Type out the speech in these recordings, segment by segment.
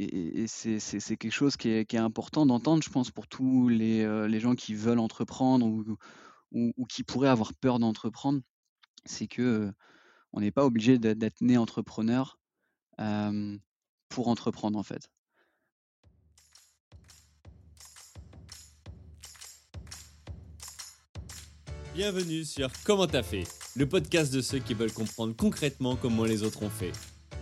et c'est quelque chose qui est important d'entendre, je pense, pour tous les, les gens qui veulent entreprendre ou qui pourraient avoir peur d'entreprendre. C'est que, heu, on n'est pas obligé d'être né entrepreneur, hem, pour entreprendre, en fait. Bienvenue sur Comment t'as fait, le podcast de ceux qui veulent comprendre concrètement comment les autres ont fait.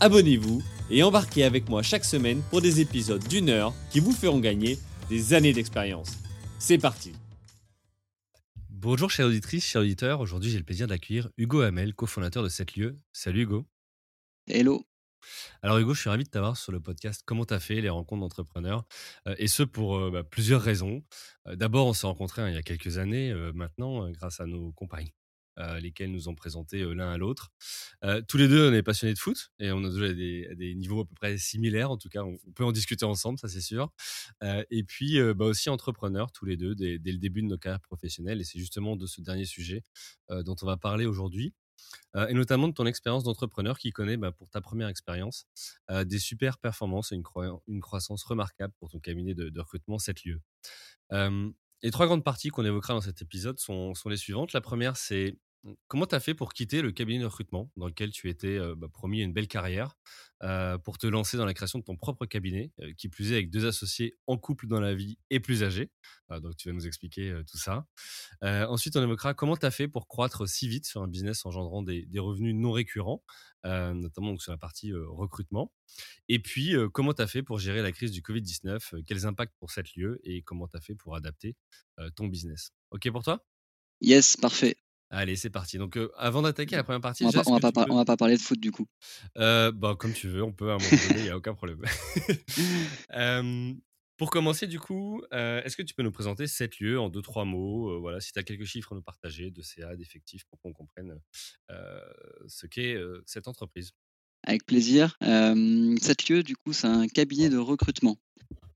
abonnez-vous et embarquez avec moi chaque semaine pour des épisodes d'une heure qui vous feront gagner des années d'expérience. C'est parti Bonjour chère auditrice, chers auditeurs, aujourd'hui j'ai le plaisir d'accueillir Hugo Hamel, cofondateur de cette lieu. Salut Hugo. Hello. Alors Hugo, je suis ravi de t'avoir sur le podcast Comment t'as fait les rencontres d'entrepreneurs euh, et ce pour euh, bah, plusieurs raisons. Euh, d'abord, on s'est rencontrés hein, il y a quelques années maintenant grâce à nos compagnies. Lesquelles nous ont présenté l'un à l'autre. tous les deux, on est passionnés de foot et on a déjà des, niveaux à peu près similaires. En tout cas, on, peut en discuter ensemble, ça c'est sûr. et puis, bah, aussi entrepreneurs, tous les deux, dès, le début de nos carrières professionnelles. Et c'est justement de ce dernier sujet dont on va parler aujourd'hui. Euh, et notamment de ton expérience d'entrepreneur qui connaît, bah, pour ta première expérience, euh, des super performances et une, croissance remarquable pour ton cabinet de, recrutement 7 lieux. les trois grandes parties qu'on évoquera dans cet épisode sont, les suivantes. La première, c'est comment tu as fait pour quitter le cabinet de recrutement dans lequel tu étais bah, promis une belle carrière pour te lancer dans la création de ton propre cabinet, qui plus est avec deux associés en couple dans la vie et plus âgés? Donc tu vas nous expliquer tout ça. ensuite, on évoquera comment tu as fait pour croître si vite sur un business engendrant des, revenus non récurrents, notamment sur la partie recrutement. Et puis, comment tu as fait pour gérer la crise du Covid-19, quels impacts pour cette lieu et comment tu as fait pour adapter ton business? OK pour toi? Yes, parfait. Allez, c'est parti. Donc, avant d'attaquer la première partie, on va, pas, va pas, parler de foot du coup. bah, comme tu veux, on peut à un moment donné, il n'y a aucun problème. pour commencer, du coup, est-ce que tu peux nous présenter cette lieu en deux, trois mots Voilà, si tu as quelques chiffres à nous partager de CA, d'effectifs, pour qu'on comprenne ce qu'est cette entreprise? Avec plaisir. cette lieu, du coup, c'est un cabinet de recrutement.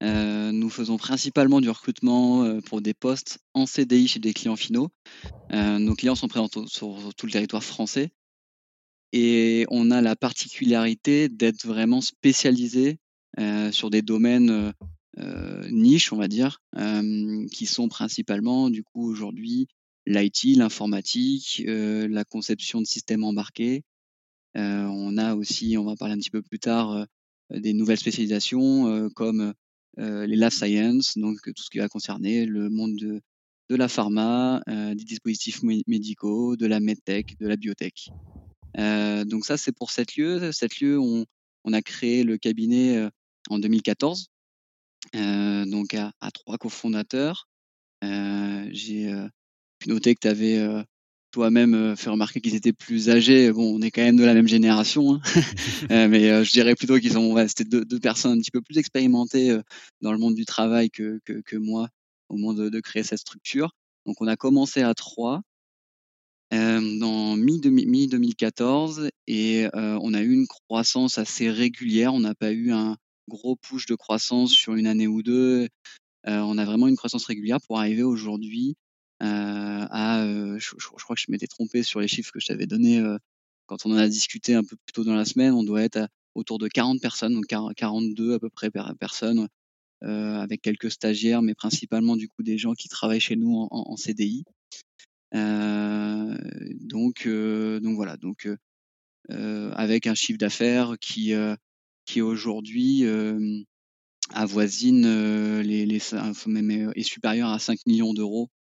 Euh, nous faisons principalement du recrutement euh, pour des postes en CDI chez des clients finaux. Euh, nos clients sont présents sur tout le territoire français. Et on a la particularité d'être vraiment spécialisé sur des domaines niches, on va dire, qui sont principalement, du coup, aujourd'hui, l'IT, l'informatique, la conception de systèmes embarqués. On a aussi, on va parler un petit peu plus tard, des nouvelles spécialisations comme euh, les life science, donc tout ce qui va concerner le monde de, la pharma, euh, des dispositifs médicaux, de la medtech, de la biotech. Euh, donc ça, c'est pour cette lieu. Cette lieu, on, a créé le cabinet en 2014, donc à, trois cofondateurs. J'ai pu noter que tu avais toi-même euh, fait remarquer qu'ils étaient plus âgés. Bon, on est quand même de la même génération, hein. euh, mais euh, je dirais plutôt qu'ils ont, ouais, c'était deux, deux, personnes un petit peu plus expérimentées dans le monde du travail que, que, que moi au moment de, de, créer cette structure. Donc, on a commencé à trois dans mi-2014 et on a eu une croissance assez régulière. On n'a pas eu un gros push de croissance sur une année ou deux. on a vraiment une croissance régulière pour arriver aujourd'hui à, euh, je, crois que je m'étais trompé sur les chiffres que je t'avais donnés euh, quand on en a discuté un peu plus tôt dans la semaine. On doit être autour de 40 personnes, donc 42 à peu près personnes, avec quelques stagiaires, mais principalement du coup des gens qui travaillent chez nous en, CDI. donc, donc voilà, donc avec un chiffre d'affaires qui qui aujourd'hui avoisine les, les est supérieur à 5 millions d'euros euh,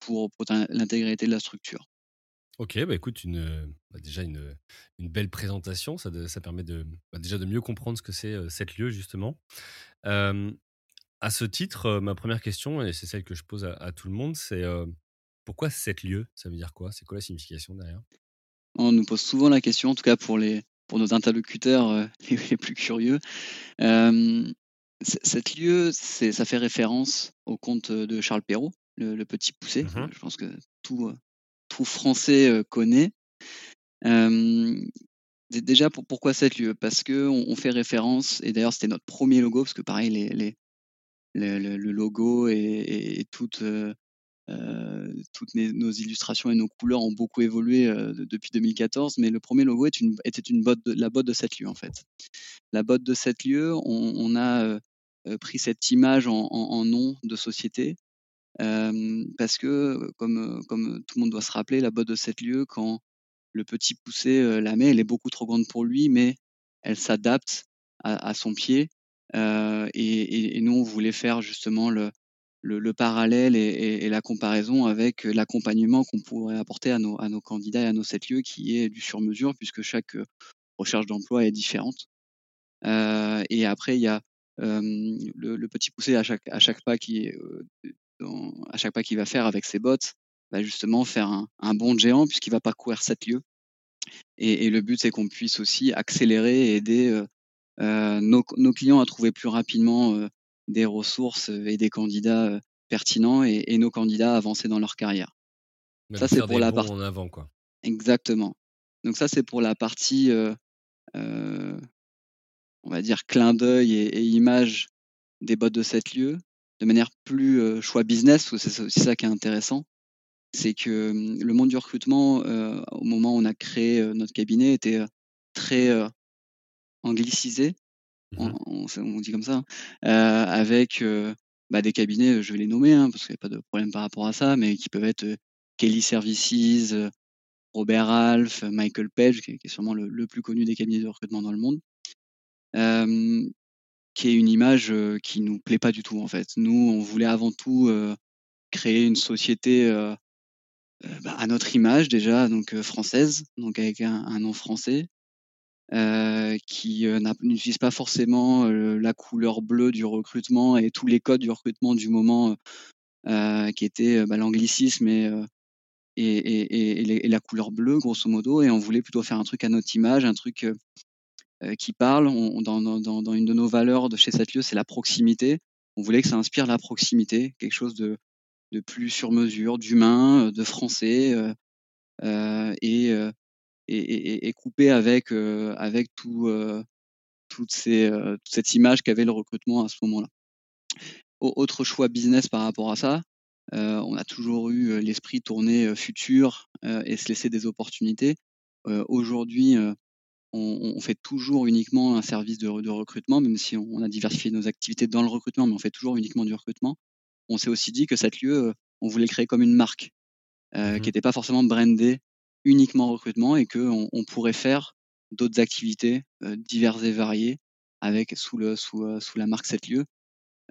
pour, pour l'intégrité de la structure. Ok, bah écoute, une, bah déjà une, une, belle présentation, ça, ça permet de, bah déjà de mieux comprendre ce que c'est cette lieu justement. à ce titre, ma première question, et c'est celle que je pose à, tout le monde, c'est pourquoi cette lieu? Ça veut dire quoi? C'est quoi la signification derrière? On nous pose souvent la question, en tout cas pour les, pour nos interlocuteurs les, plus curieux. Cet lieu, ça fait référence au conte de Charles Perrault, le, Petit Poussé. Mmh Je pense que tout, tout Français connaît. déjà, pourquoi cet lieu? Parce qu'on on fait référence, et d'ailleurs c'était notre premier logo, parce que pareil, les, les, le, logo et, toutes, toutes nos illustrations et nos couleurs ont beaucoup évolué depuis 2014, mais le premier logo est une, était une botte la botte de cet lieu en fait. La botte de cet lieu, on, a pris cette image en, nom de société parce que, comme, comme tout le monde doit se rappeler, la botte de cet lieu, quand le petit poussé la met, elle est beaucoup trop grande pour lui, mais elle s'adapte à, son pied. Et, nous, on voulait faire justement le, le, parallèle et, la comparaison avec l'accompagnement qu'on pourrait apporter à nos, à nos candidats et à nos sept lieux, qui est du sur-mesure, puisque chaque recherche d'emploi est différente. et après, il y a le, petit poussé à chaque, à chaque pas qui à chaque pas qu'il va faire avec ses bottes, va justement faire un, un bond géant puisqu'il va parcourir sept lieux. Et, le but, c'est qu'on puisse aussi accélérer et aider nos, nos, clients à trouver plus rapidement des ressources et des candidats pertinents et, nos candidats à avancer dans leur carrière. ça, c'est pour la partie en avant, quoi. Exactement. Donc ça, c'est pour la partie on va dire, clin d'œil et, image des bottes de cette lieu, de manière plus choix business, c'est aussi ça qui est intéressant. C'est que le monde du recrutement, au moment où on a créé notre cabinet, était très anglicisé, mmh on, dit comme ça, hein, avec bah, des cabinets, je vais les nommer, hein, parce qu'il n'y a pas de problème par rapport à ça, mais qui peuvent être Kelly Services, Robert Ralph, Michael Page, qui est, sûrement le, plus connu des cabinets de recrutement dans le monde qui est une image qui nous plaît pas du tout en fait. Nous, on voulait avant tout créer une société bah, à notre image déjà, donc française, donc avec un, nom français, qui n'utilise pas forcément la couleur bleue du recrutement et tous les codes du recrutement du moment, qui était bah, l'anglicisme et, et, la couleur bleue, grosso modo. Et on voulait plutôt faire un truc à notre image, un truc qui parle. On, dans, dans, dans, une de nos valeurs de chez lieu, c'est la proximité. On voulait que ça inspire la proximité, quelque chose de, de plus sur mesure, d'humain, euh, de français, euh, et, et, et, et, coupé avec, avec tout, toutes ces, toute cette image qu'avait le recrutement à ce moment-là. Autre choix business par rapport à ça, on a toujours eu l'esprit tourné futur et se laisser des opportunités. Aujourd'hui, on, fait toujours uniquement un service de, recrutement, même si on, a diversifié nos activités dans le recrutement, mais on fait toujours uniquement du recrutement. On s'est aussi dit que cette lieu, euh, on voulait créer comme une marque euh, mmh qui n'était pas forcément brandée uniquement recrutement et qu'on on pourrait faire d'autres activités euh, diverses et variées avec sous, le, sous, sous la marque cette lieu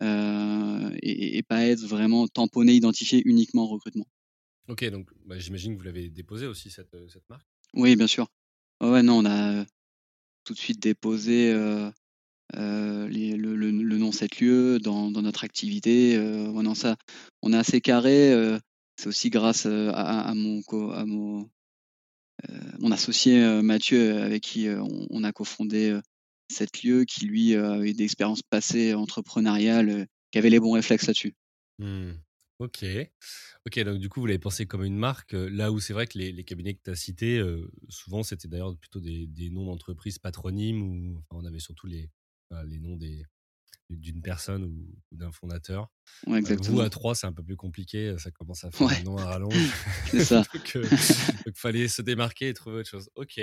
et, pas être vraiment tamponné, identifié uniquement recrutement. Ok, donc bah, j'imagine que vous l'avez déposé aussi cette, cette marque? Oui, bien sûr. Ouais, non, on a tout de suite déposé le, nom cette lieu dans, notre activité. Euh, ça, on est assez carré. c'est aussi grâce à, mon, à mon, associé Mathieu, avec qui on, a cofondé cette lieu, qui lui avait des expériences passées entrepreneuriales, qui avait les bons réflexes là-dessus. Mmh. Ok. Ok, donc du coup, vous l'avez pensé comme une marque, là où c'est vrai que les, cabinets que tu as cités, souvent c'était d'ailleurs plutôt des, noms d'entreprises patronymes, ou on avait surtout les, les noms des, d'une personne ou, d'un fondateur. Ouais, vous, à trois, c'est un peu plus compliqué, ça commence à faire un nom à rallonge. c'est ça. donc, il fallait se démarquer et trouver autre chose. Ok.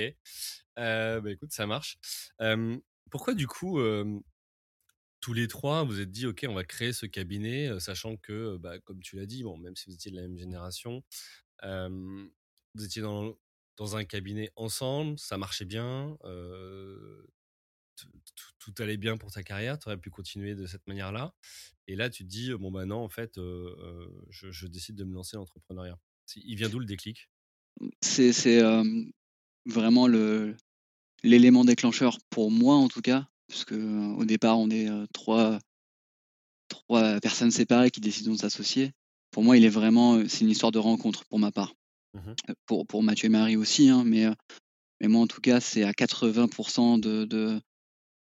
bah écoute, ça marche. pourquoi du coup tous les trois, vous êtes dit, OK, on va créer ce cabinet, sachant que, bah, comme tu l'as dit, bon, même si vous étiez de la même génération, vous étiez dans, un cabinet ensemble, ça marchait bien, tout, allait bien pour ta carrière, tu aurais pu continuer de cette manière-là. Et là, tu te dis, bon, bah non, en fait, je, décide de me lancer dans l'entrepreneuriat. Il vient d'où le déclic? C'est vraiment l'élément déclencheur pour moi, en tout cas puisque au départ, on est trois, trois personnes séparées qui décident de s'associer. Pour moi, il est vraiment, c'est une histoire de rencontre pour ma part. Mmh pour, pour Mathieu et Marie aussi, hein, mais mais moi en tout cas, c'est à 80 de de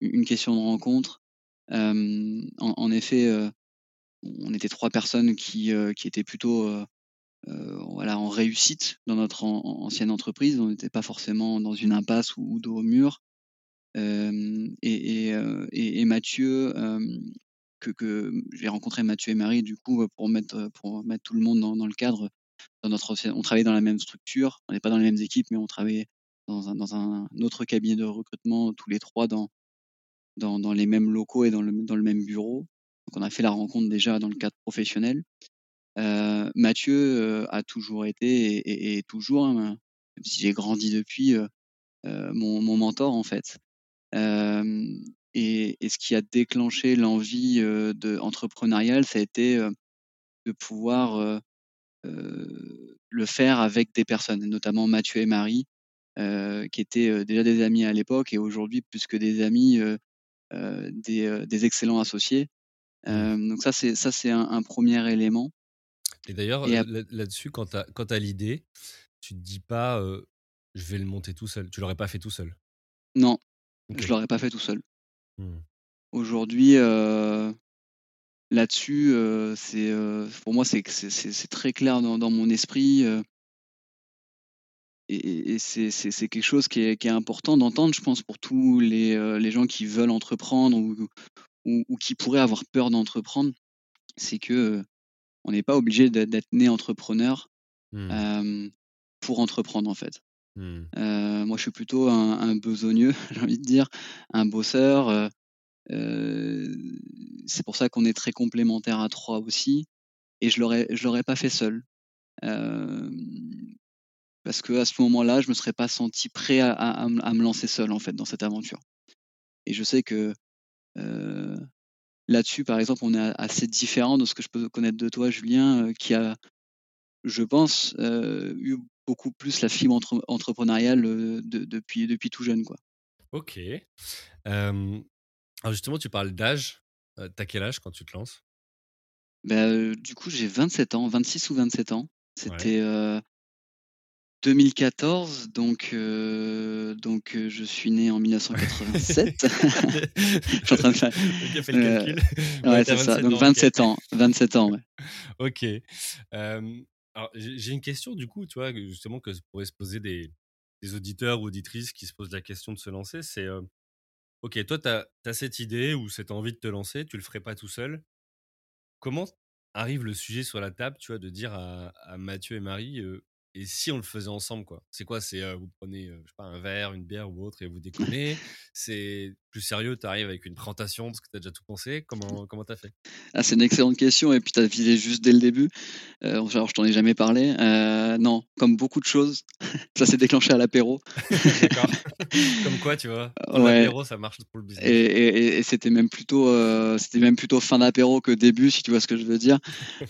une question de rencontre. En en effet, on était 3 personnes qui, qui étaient plutôt, voilà, en réussite dans notre an ancienne entreprise. On n'était pas forcément dans une impasse ou dos au mur. Et Mathieu, que j'ai rencontré Mathieu et Marie du coup, pour mettre, tout le monde dans le cadre. On travaillait dans la même structure, on n'est pas dans les mêmes équipes, mais on travaillait dans un autre cabinet de recrutement tous les 3 dans les mêmes locaux et dans le même bureau. Donc on a fait la rencontre déjà dans le cadre professionnel. Mathieu, a toujours été et toujours, hein, même si j'ai grandi depuis, mon mentor en fait. Et et ce qui a déclenché l'envie, de entrepreneuriale, ça a été, de pouvoir, le faire avec des personnes, notamment Mathieu et Marie, qui étaient, déjà des amis à l'époque et aujourd'hui plus que des amis, des, excellents associés. Mmh. Donc ça c'est ça c'est un un 1er élément. Et d'ailleurs, là-dessus, quand tu as l'idée, tu te dis pas, «Je vais le monter tout seul». Tu l'aurais pas fait tout seul? Non, je OK. l'aurais pas fait tout seul. Mmh. Aujourd'hui, heu, là-dessus, heu, c'est, heu, pour moi, c'est très clair dans dans mon esprit, et c'est quelque chose qui est qui est important d'entendre, je pense, pour tous les, gens qui veulent entreprendre ou ou ou qui pourraient avoir peur d'entreprendre. C'est que, on n'est pas obligé d'être né entrepreneur, Mmh. pour entreprendre, en fait. Mmh. Heu, moi, je suis plutôt un un besogneux, j'ai envie de dire, un bosseur, heu heu, c'est pour ça qu'on est très complémentaires à 3 aussi et je l'aurais je l'aurais pas fait seul. Parce qu'à ce moment-là, je me serais pas senti prêt à à à me à lancer seul, en fait, dans cette aventure et je sais que, là-dessus, par exemple, on est assez différents de ce que je peux connaître de toi, Julien, qui a, je pense, eu beaucoup plus la fibre entre entrepreneuriale, de depuis depuis tout jeune, quoi. OK. Hem, alors justement, tu parles d'âge. Heu, tu as quel âge quand tu te lances? Bah, heu, du coup, j'ai 27 ans, 26 ou 27 ans. Ouais. C'était, heu 2014 donc heu donc heu, je suis né en 1987. Je suis en train de faire, OK, fais le calcul. Ouais, ouais, c'est ça, 27 donc ans, OK. 27 ans, 27 ans, ouais. OK. J'ai une question du coup, tu vois, justement que pourraient se poser des auditeurs ou auditrices qui se posent la question de se lancer, c'est, heu, OK, toi, tu as cette idée ou cette envie de te lancer, tu le ferais pas tout seul. Comment arrive le sujet sur la table, tu vois, de dire à Mathieu et Marie, «Et si on le faisait ensemble, quoi?» c'est quoi? C'est, heu, vous prenez, heu, je sais pas, un verre, une bière ou autre et vous déconnez? C'est plus sérieux, tu arrives avec une présentation parce que tu as déjà tout pensé? Comment comment tu as fait? Ah, c'est une excellente question et puis tu as visé juste dès le début. Heu, genre je t'en ai jamais parlé. Heu, non, comme beaucoup de choses, ça s'est déclenché à l'apéro. D'accord. Comme quoi, tu vois? Ouais l'apéro, ça marche pour le business. et et et c'était même plutôt, heu, c'était même plutôt fin d'apéro que début, si tu vois ce que je veux dire.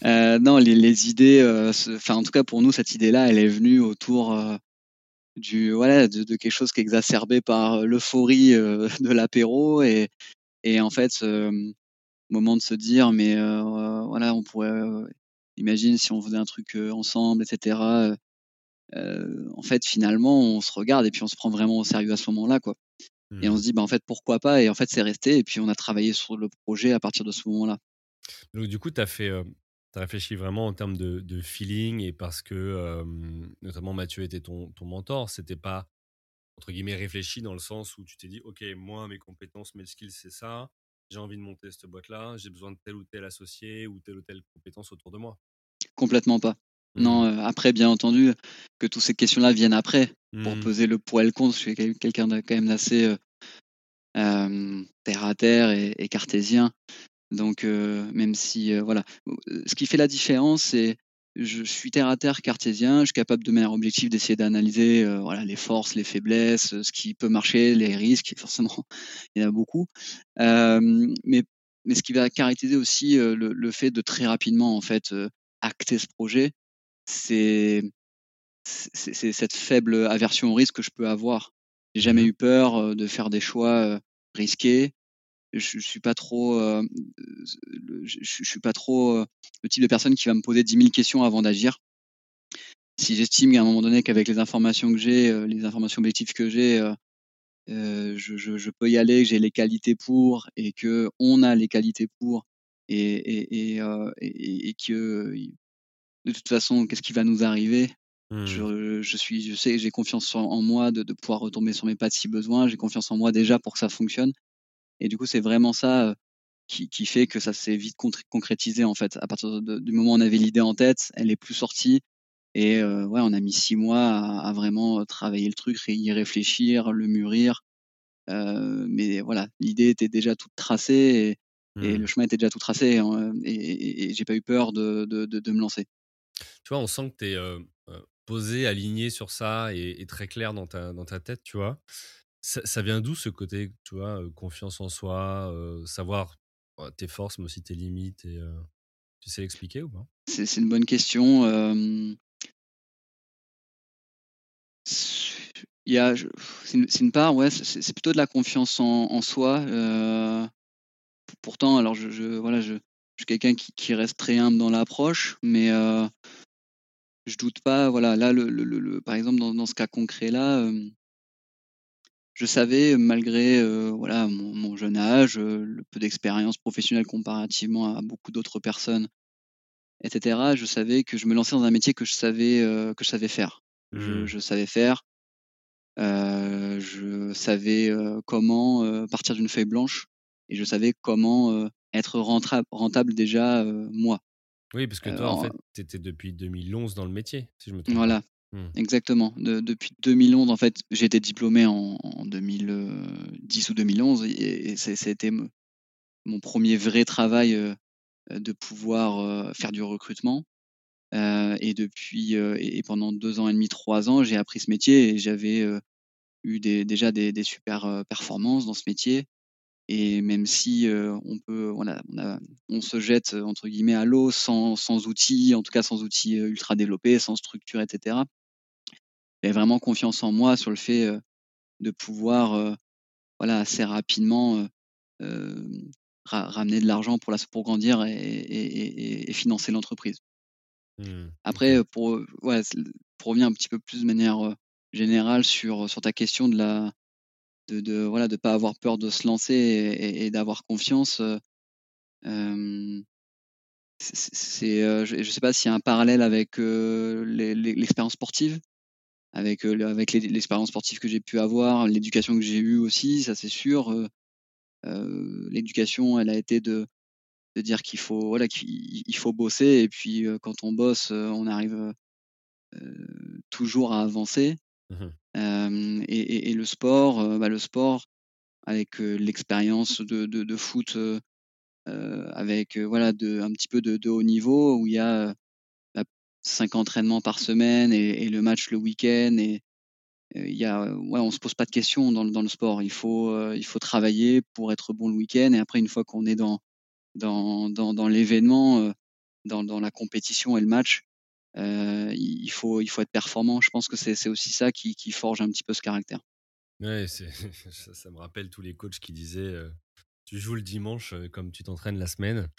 Heu, non, les les idées, enfin, en tout cas, pour nous, cette idée-là, elle est venue autour, du voilà, de de quelque chose qui est exacerbé par l'euphorie, heu, de l'apéro et et en fait, hem, moment de se dire: «Mais heu, voilà, on pourrait, imagine si on faisait un truc, ensemble et cetera», heu heu, en fait, finalement, on se regarde et puis on se prend vraiment au sérieux à ce moment-là, quoi et on Mmh. se dit: «Bah, en fait, pourquoi pas?» et en fait, c'est resté et puis on a travaillé sur le projet à partir de ce moment-là. Donc du coup, tu as fait, tu as réfléchi vraiment en termes de de feeling et parce que, notamment Mathieu était ton ton mentor. C'était pas, entre guillemets «réfléchi» dans le sens où tu t'es dit: «OK, moi, mes compétences, mes skills, c'est ça. J'ai envie de monter cette boîte-là. J'ai besoin de tel ou tel associé ou telle ou telle compétence autour de moi». Complètement pas. Non, Mmh. heu, après, bien entendu, que toutes ces questions-là viennent après, pour Mmh. peser le pour et le contre. Je suis quel quelqu'un de quand même d'assez, heu, hem, terre à terre et et cartésien donc heu, même si, heu, voilà. Heu, ce qui fait la différence, c'est je suis terre à terre, cartésien, je suis capable de manière objective d'essayer d'analyser, voilà, les forces, les faiblesses, ce qui peut marcher, les risques forcément, il y en a beaucoup. Mais mais ce qui va caractériser aussi, le le fait de très rapidement, en fait, acter ce projet, c'est cette faible aversion au risque que je peux avoir. J'ai Mmh jamais mh. eu peur, de faire des choix, risqués. Je suis pas trop, je je suis pas trop, le type de personne qui va me poser 10 000 questions avant d'agir. si j'estime qu'à un moment donné qu'avec les informations que j'ai, les informations objectives que j'ai, je, je, je, peux y aller, que j'ai les qualités pour et que on a les qualités pour et, et, et, et, et que de toute façon, qu'est-ce qui va nous arriver? Mmh. Je, je, suis, je sais, j'ai confiance en, moi de, de, pouvoir retomber sur mes pattes si besoin. J'ai confiance en moi déjà pour que ça fonctionne. Et du coup, c'est vraiment ça qui, qui, fait que ça s'est vite concrétisé en fait. À partir du moment où on avait l'idée en tête, elle est plus sortie. Et euh, ouais, on a mis six mois à, à, vraiment travailler le truc, y réfléchir, le mûrir. Euh, mais voilà, l'idée était déjà toute tracée et, et, mmh. le chemin était déjà tout tracé. Hein, et, et, et j'ai pas eu peur de, de, de, de, me lancer. Tu vois, on sent que tu es euh, posé, aligné sur ça et, très clair dans ta, dans ta tête, tu vois? Ça, vient d'où ce côté, tu vois, confiance en soi, savoir tes forces, mais aussi tes limites Tu sais l'expliquer ou pas? C'est une bonne question. Il y a, c'est une, part, ouais, c'est plutôt de la confiance en, soi. Pourtant, alors je, voilà, je, suis quelqu'un qui, reste très humble dans l'approche, mais euh, je doute pas. Voilà, là, par exemple, dans, ce cas concret là, je savais, malgré euh, voilà mon, mon, jeune âge, le peu d'expérience professionnelle comparativement à beaucoup d'autres personnes, etc. Je savais que je me lançais dans un métier que je savais que je savais faire. Je, mmh. je, savais faire. Euh, je savais comment partir d'une feuille blanche et je savais comment être rentable, rentable déjà moi. Oui, parce que toi, en fait, tu étais depuis 2011 dans le métier, si je me trompe. Voilà, mmh. exactement. De, depuis 2011, en fait, j'ai été diplômé en, en, 2010 ou 2011 et, c'était mon premier vrai travail de pouvoir faire du recrutement. Euh, et depuis euh, et pendant deux ans et demi, trois ans, j'ai appris ce métier et j'avais euh, eu déjà des, super performances dans ce métier. Et même si on peut, on, on, se jette entre guillemets à l'eau sans, sans, outils, en tout cas sans outils ultra développés, sans structure, etc. J'avais vraiment confiance en moi sur le fait de pouvoir, voilà, assez rapidement ramener de l'argent pour, la, pour grandir et, et, et financer l'entreprise. Mmh, Après, pour, ouais, pour revenir un petit peu plus de manière générale sur, sur ta question de la de, de voilà de pas avoir peur de se lancer et, et, d'avoir confiance. Euh, c'est, je, ne sais pas s'il y a un parallèle avec l'expérience sportive, avec avec l'expérience sportive que j'ai pu avoir, l'éducation que j'ai eue aussi, ça c'est sûr. l'éducation, elle a été de de dire qu'il faut voilà qu'il faut bosser et puis quand on bosse on arrive toujours à avancer mmh et, et, et, le sport bah, le sport avec l'expérience de, de, de, foot avec voilà de un petit peu de, haut niveau où il y a cinq entraînements par semaine et, le match le week-end et il ouais on se pose pas de questions dans, dans le sport il faut il faut travailler pour être bon le week-end et après une fois qu'on est dans dans, dans, dans l'événement, euh, dans, dans, la compétition et le match. Euh, il, faut, il faut être performant. Je pense que c'est aussi ça qui, forge un petit peu ce caractère. Ouais, ça, me rappelle tous les coachs qui disaient euh, tu joues le dimanche comme tu t'entraînes la semaine.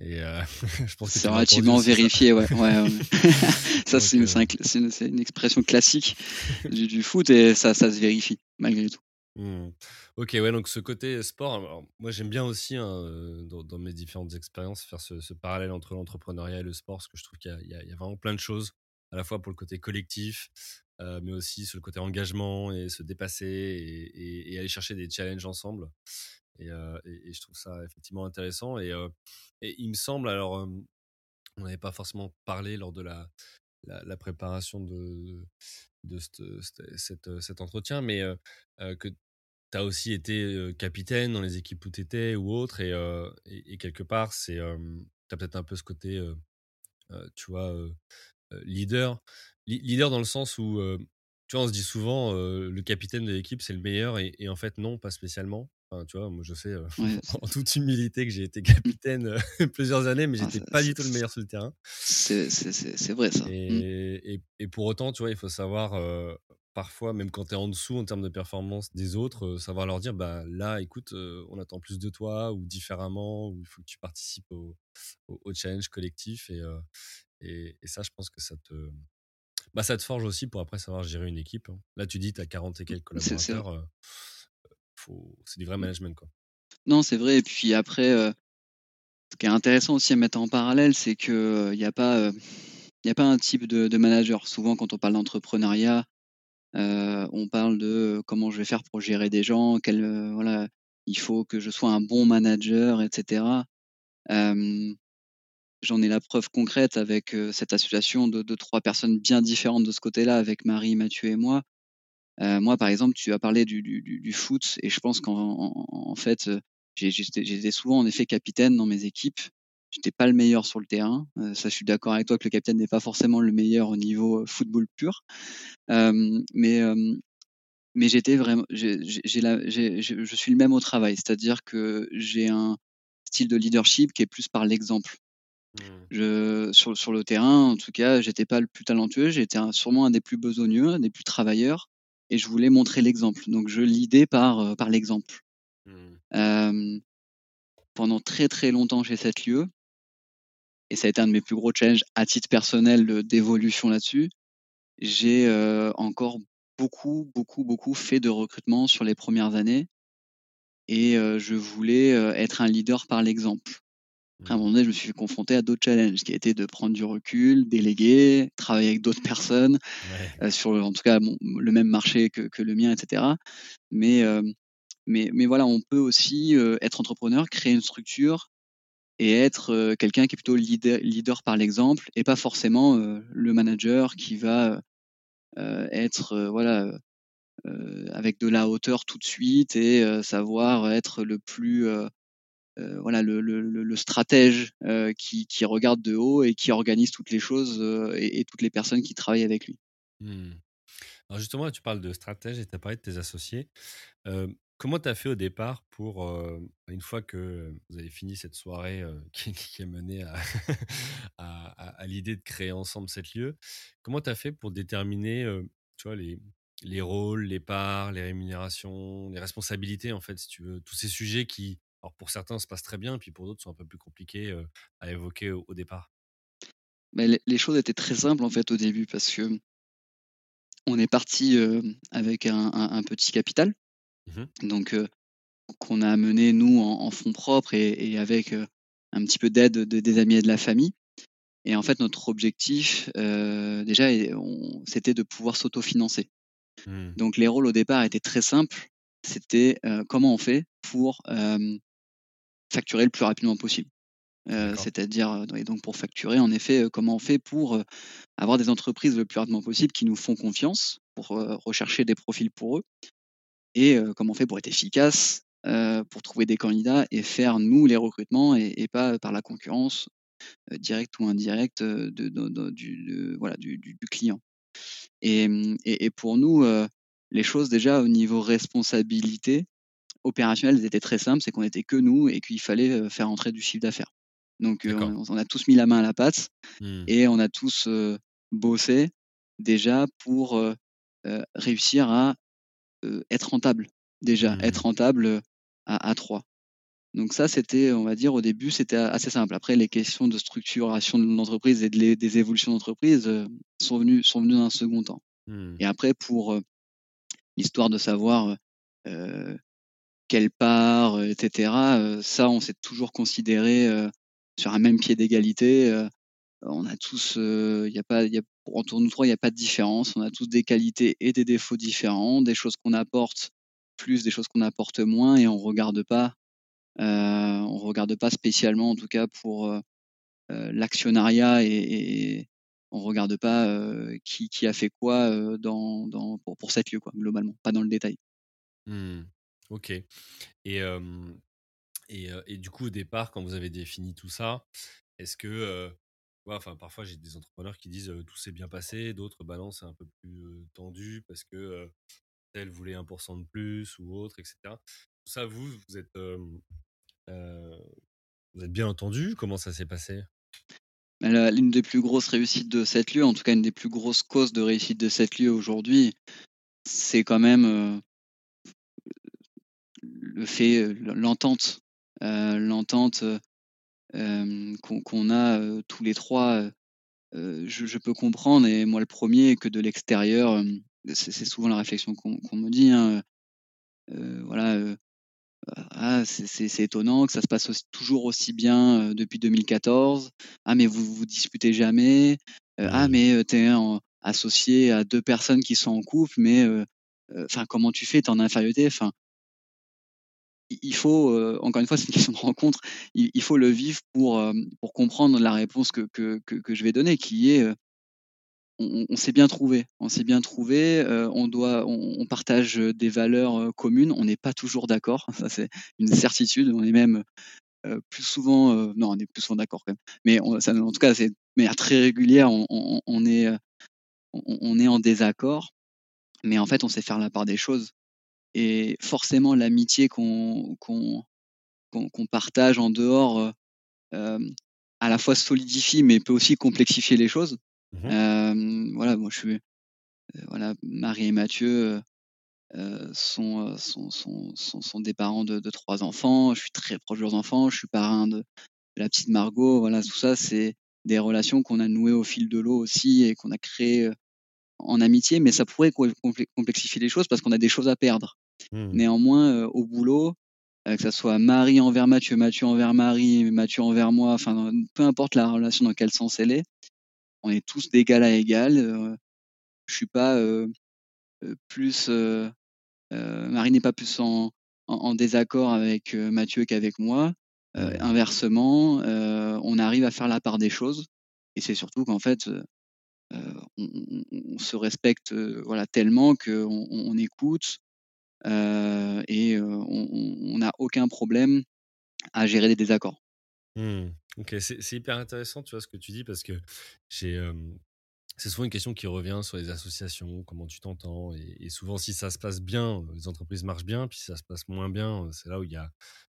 Et euh, je pense que c'est relativement vérifié, ouais. ouais, ouais. ça, c'est une, une, une, expression classique du, du, foot et ça, ça se vérifie malgré tout. Mmh. Ok, ouais, donc ce côté sport, moi j'aime bien aussi hein, dans, mes différentes expériences faire ce, parallèle entre l'entrepreneuriat et le sport, parce que je trouve qu'il y, y, a vraiment plein de choses, à la fois pour le côté collectif, euh, mais aussi sur le côté engagement et se dépasser et, et, aller chercher des challenges ensemble. Et, euh, et, je trouve ça effectivement intéressant. Et, euh, il me semble, alors, on n'avait pas forcément parlé lors de la, préparation de, cette, cet entretien, mais que tu as aussi été capitaine dans les équipes où tu étais ou autre, et, quelque part, c'est, tu as peut-être un peu ce côté, tu vois, leader. leader dans le sens où, tu vois, on se dit souvent, le capitaine de l'équipe, c'est le meilleur, et, en fait, non, pas spécialement. Enfin, tu vois, moi, je sais, en toute humilité, que j'ai été capitaine plusieurs années, mais ah, j'étais pas du tout le meilleur sur le terrain. C'est vrai, ça. Mmh. Et, et, pour autant, tu vois, il faut savoir parfois, même quand tu es en dessous en termes de performance des autres, euh, savoir leur dire bah, là, écoute, euh, on attend plus de toi ou différemment, ou il faut que tu participes au, au, challenge collectif. Et, euh, et, et, ça, je pense que ça te Bah, ça te forge aussi pour après savoir gérer une équipe. hein. Là, tu dis, tu as 40 et quelques C'est c'est collaborateurs. Euh. C'est du vrai management, non, c'est vrai et puis après, heu, ce qui est intéressant aussi à mettre en parallèle, c'est que, il y a pas, il y a pas un type de manager. Souvent quand on parle d'entrepreneuriat, heu, on parle de, comment je vais faire pour gérer des gens, quel, voilà, il faut que je sois un bon manager et cetera. Hem, j'en ai la preuve concrète avec, cette association de de 3 personnes bien différentes de ce côté-là, avec Marie, Mathieu et moi. Heu, moi, par exemple, tu as parlé du du du foot et je pense qu'en en en fait, j'ai j'étais souvent en effet capitaine dans mes équipes. J'étais pas le meilleur sur le terrain, heu, ça je suis d'accord avec toi que le capitaine n'est pas forcément le meilleur au niveau, football pur. Mais mais j'étais vraiment j'ai je suis le même au travail, c'est-à-dire que j'ai un style de leadership qui est plus par l'exemple. Hmm. Je sur sur le terrain, en tout cas, j'étais pas le plus talentueux, j'étais sûrement un des plus besogneux, un des plus travailleurs et je voulais montrer l'exemple. Donc je par, heu, par l'exemple. Hem, pendant très, très longtemps chez cette lieu et ça a été un de mes plus gros challenges à titre personnel, d'évolution là-dessus. J'ai, heu, encore beaucoup, beaucoup, beaucoup fait de recrutement sur les premières années et heu, je voulais, être un leader par l'exemple. Après, à un moment donné, je me suis confronté à d'autres challenges qui a été de prendre du recul, déléguer, travailler avec d'autres personnes, Ouais. heu, sur, en tout cas, le même marché que que le mien et cetera. Mais, hem, mais mais voilà, on peut aussi, heu, être entrepreneur, créer une structure et être, heu, quelqu'un qui est plutôt leader leader par l'exemple et pas forcément, heu, le manager qui va, être, voilà, avec de la hauteur tout de suite et savoir être le plus, heu, voilà, le le le stratège, heu, qui qui regarde de haut et qui organise toutes les choses, heu et toutes les personnes qui travaillent avec lui. Hmm. Alors justement, tu parles de stratège et tu as parlé de tes associés. Euh, comment tu as fait au départ pour, euh, une fois que vous avez fini cette soirée euh, qui, qui a mené à, à, l'idée de créer ensemble cette lieu, comment tu as fait pour déterminer euh, tu vois, les, les rôles, les parts, les rémunérations, les responsabilités, en fait, si tu veux, tous ces sujets qui, alors pour certains, se passent très bien, puis pour d'autres, sont un peu plus compliqués euh, à évoquer au, au départ Mais les choses étaient très simples, en fait, au début parce que on est parti, avec un un un petit capital, Mhm. donc qu'on a amené nous en en fonds propres et et avec, un petit peu d'aide de des amis et de la famille et en fait, notre objectif, déjà c'était de pouvoir s'autofinancer. Hmm. Donc les rôles au départ étaient très simples. C'était, comment on fait pour, facturer le plus rapidement possible? D'accord. c'est-à-dire, heu et donc pour facturer, en effet, heu, comment on fait pour, avoir des entreprises le plus rapidement possible qui nous font confiance pour, rechercher des profils pour eux et comment on fait pour être efficace, pour trouver des candidats et faire nous les recrutements et et pas par la concurrence, directe ou indirecte, de de de du voilà du du du client et mmh et et pour nous, les choses déjà au niveau responsabilité opérationnelle, elles étaient très simples. C'est qu'on était que nous et qu'il fallait, faire entrer du chiffre d'affaires. Donc on on a tous mis la main à la pâte Hmm. et on a tous, bossé déjà pour, réussir à, être rentable. Déjà, être Hmm. rentable, à à 3. Donc ça, c'était, on va dire, au début, c'était assez simple. Après, les questions de structuration de l'entreprise et de des évolutions d'entreprise, sont venues sont venues dans un second temps. Hmm. Et après pour, l'histoire de savoir, quelle part, heu, et cetera, heu, ça, on s'est toujours considérés, heu, sur un même pied d'égalité, on a tous, il y a pas y a entre nous 3, il y a pas de différence. On a tous des qualités et des défauts différents, des choses qu'on apporte plus, des choses qu'on apporte moins et on regarde pas, on regarde pas spécialement en tout cas pour, l'actionnariat et et on regarde pas, qui a fait quoi, dans pour pour cette lieu quoi, globalement, pas dans le détail. Hmm. Ok. Et, et, et du coup, au départ, quand vous avez défini tout ça, est-ce que, enfin, parfois, j'ai des entrepreneurs qui disent, «Tout s'est bien passé», d'autres: «Bah non, c'est un peu plus, tendu parce que, tel voulait 1% de plus ou autre» et cetera. Tout ça, vous, vous êtes, vous êtes bien entendus? Comment ça s'est passé? La l'une des plus grosses réussites de cette lieu, en tout cas une des plus grosses causes de réussite de cette lieu aujourd'hui, c'est quand même, le fait, l'entente, l'entente, qu'on a, tous les 3, heu je peux comprendre et moi le premier que de l'extérieur, c'est souvent la réflexion qu'on me dit, hein, voilà, ah, c'est étonnant que ça se passe toujours aussi bien depuis 2014. Ah, mais vous vous disputez jamais. ah, mais tu es associé à deux personnes qui sont en couple, mais enfin, comment tu fais? Tu en infériorité? Enfin, il faut, encore une fois, c'est une question de rencontre. Il, faut le vivre pour, pour comprendre la réponse que, que, que, je vais donner, qui est on, s'est bien trouvé. On s'est bien trouvé. on doit, on, partage des valeurs communes. On n'est pas toujours d'accord. Ça c'est une certitude. On est même plus souvent, non, on est plus souvent d'accord quand même. Mais ça, en tout cas, c'est de manière très régulière. On, est, on, est en désaccord. Mais en fait, on sait faire la part des choses. Et forcément, l'amitié qu'on qu'on partage en dehors, à la fois solidifie, mais peut aussi complexifier les choses. Mmh voilà, moi je suis voilà, Marie et Mathieu sont, sont, sont, sont, des parents de, trois enfants. Je suis très proche de leurs enfants. Je suis parrain de, la petite Margot. Voilà, tout ça, c'est des relations qu'on a nouées au fil de l'eau aussi et qu'on a créées en amitié, mais ça pourrait complexifier les choses parce qu'on a des choses à perdre. Mmh. Néanmoins, au boulot, que ça soit Marie envers Mathieu, Mathieu envers Marie, Mathieu envers moi, enfin, peu importe la relation dans quel sens elle est, on est tous d'égal à égal. Euh, je suis pas euh, euh, plus. Marie n'est pas plus en, désaccord avec Mathieu qu'avec moi. inversement, on arrive à faire la part des choses. Et c'est surtout qu'en fait, on, se respecte voilà, tellement qu'on on écoute et on n'a aucun problème à gérer des désaccords. Mmh. Ok, c'est hyper intéressant, tu vois, ce que tu dis, parce que j'ai. C'est souvent une question qui revient sur les associations, comment tu t'entends, et, souvent si ça se passe bien, les entreprises marchent bien, puis si ça se passe moins bien, c'est là où il y a,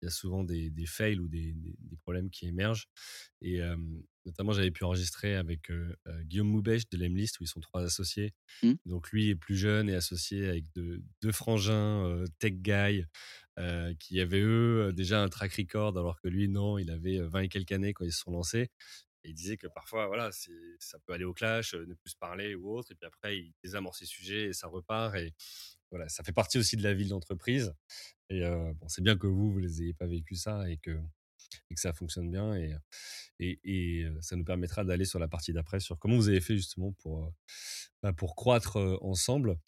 il y a souvent des, des fails ou des, des, problèmes qui émergent. Et notamment, j'avais pu enregistrer avec Guillaume Moubèche de l'Emlist, où ils sont trois associés. Mmh. Donc lui est plus jeune et associé avec deux frangins tech guy euh, qui avaient eux déjà un track record, alors que lui, non, il avait 20 et quelques années quand ils se sont lancés. Il disait que parfois, voilà, ça peut aller au clash, ne plus se parler ou autre, et puis après, il désamorce ses sujets et ça repart. Et voilà, ça fait partie aussi de la vie d'entreprise. Et bon, c'est bien que vous, vous les ayez pas vécu ça et que, et que ça fonctionne bien. Et, et, et ça nous permettra d'aller sur la partie d'après, sur comment vous avez fait justement pour, bah, pour croître ensemble.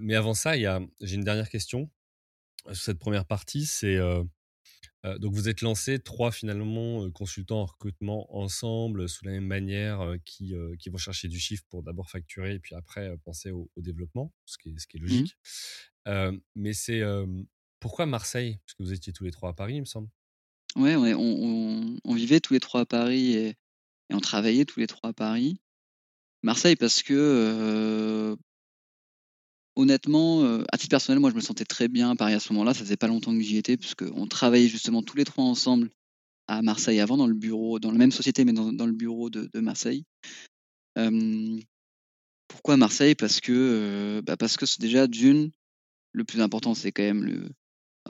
mais avant ça, j'ai une dernière question cette première partie, c'est donc vous êtes lancé trois finalement consultants en recrutement ensemble sous la même manière qui, qui vont chercher du chiffre pour d'abord facturer et puis après penser au, développement, ce qui est, ce qui est mmh logique. mais c'est pourquoi Marseille? Parce que vous étiez tous les trois à Paris, il me semble. Ouais, on, on, vivait tous les trois à Paris et, et, on travaillait tous les trois à Paris. Marseille parce que honnêtement, euh, à titre personnel, moi, je me sentais très bien à Paris à ce moment-là. Ça faisait pas longtemps que j'y étais, puisqu'on travaillait justement tous les trois ensemble à Marseille avant, dans le bureau, dans la même société, mais dans, le bureau de, Marseille. pourquoi Marseille? Parce que, euh, bah, parce que c'est déjà d'une, le plus important, c'est quand même le.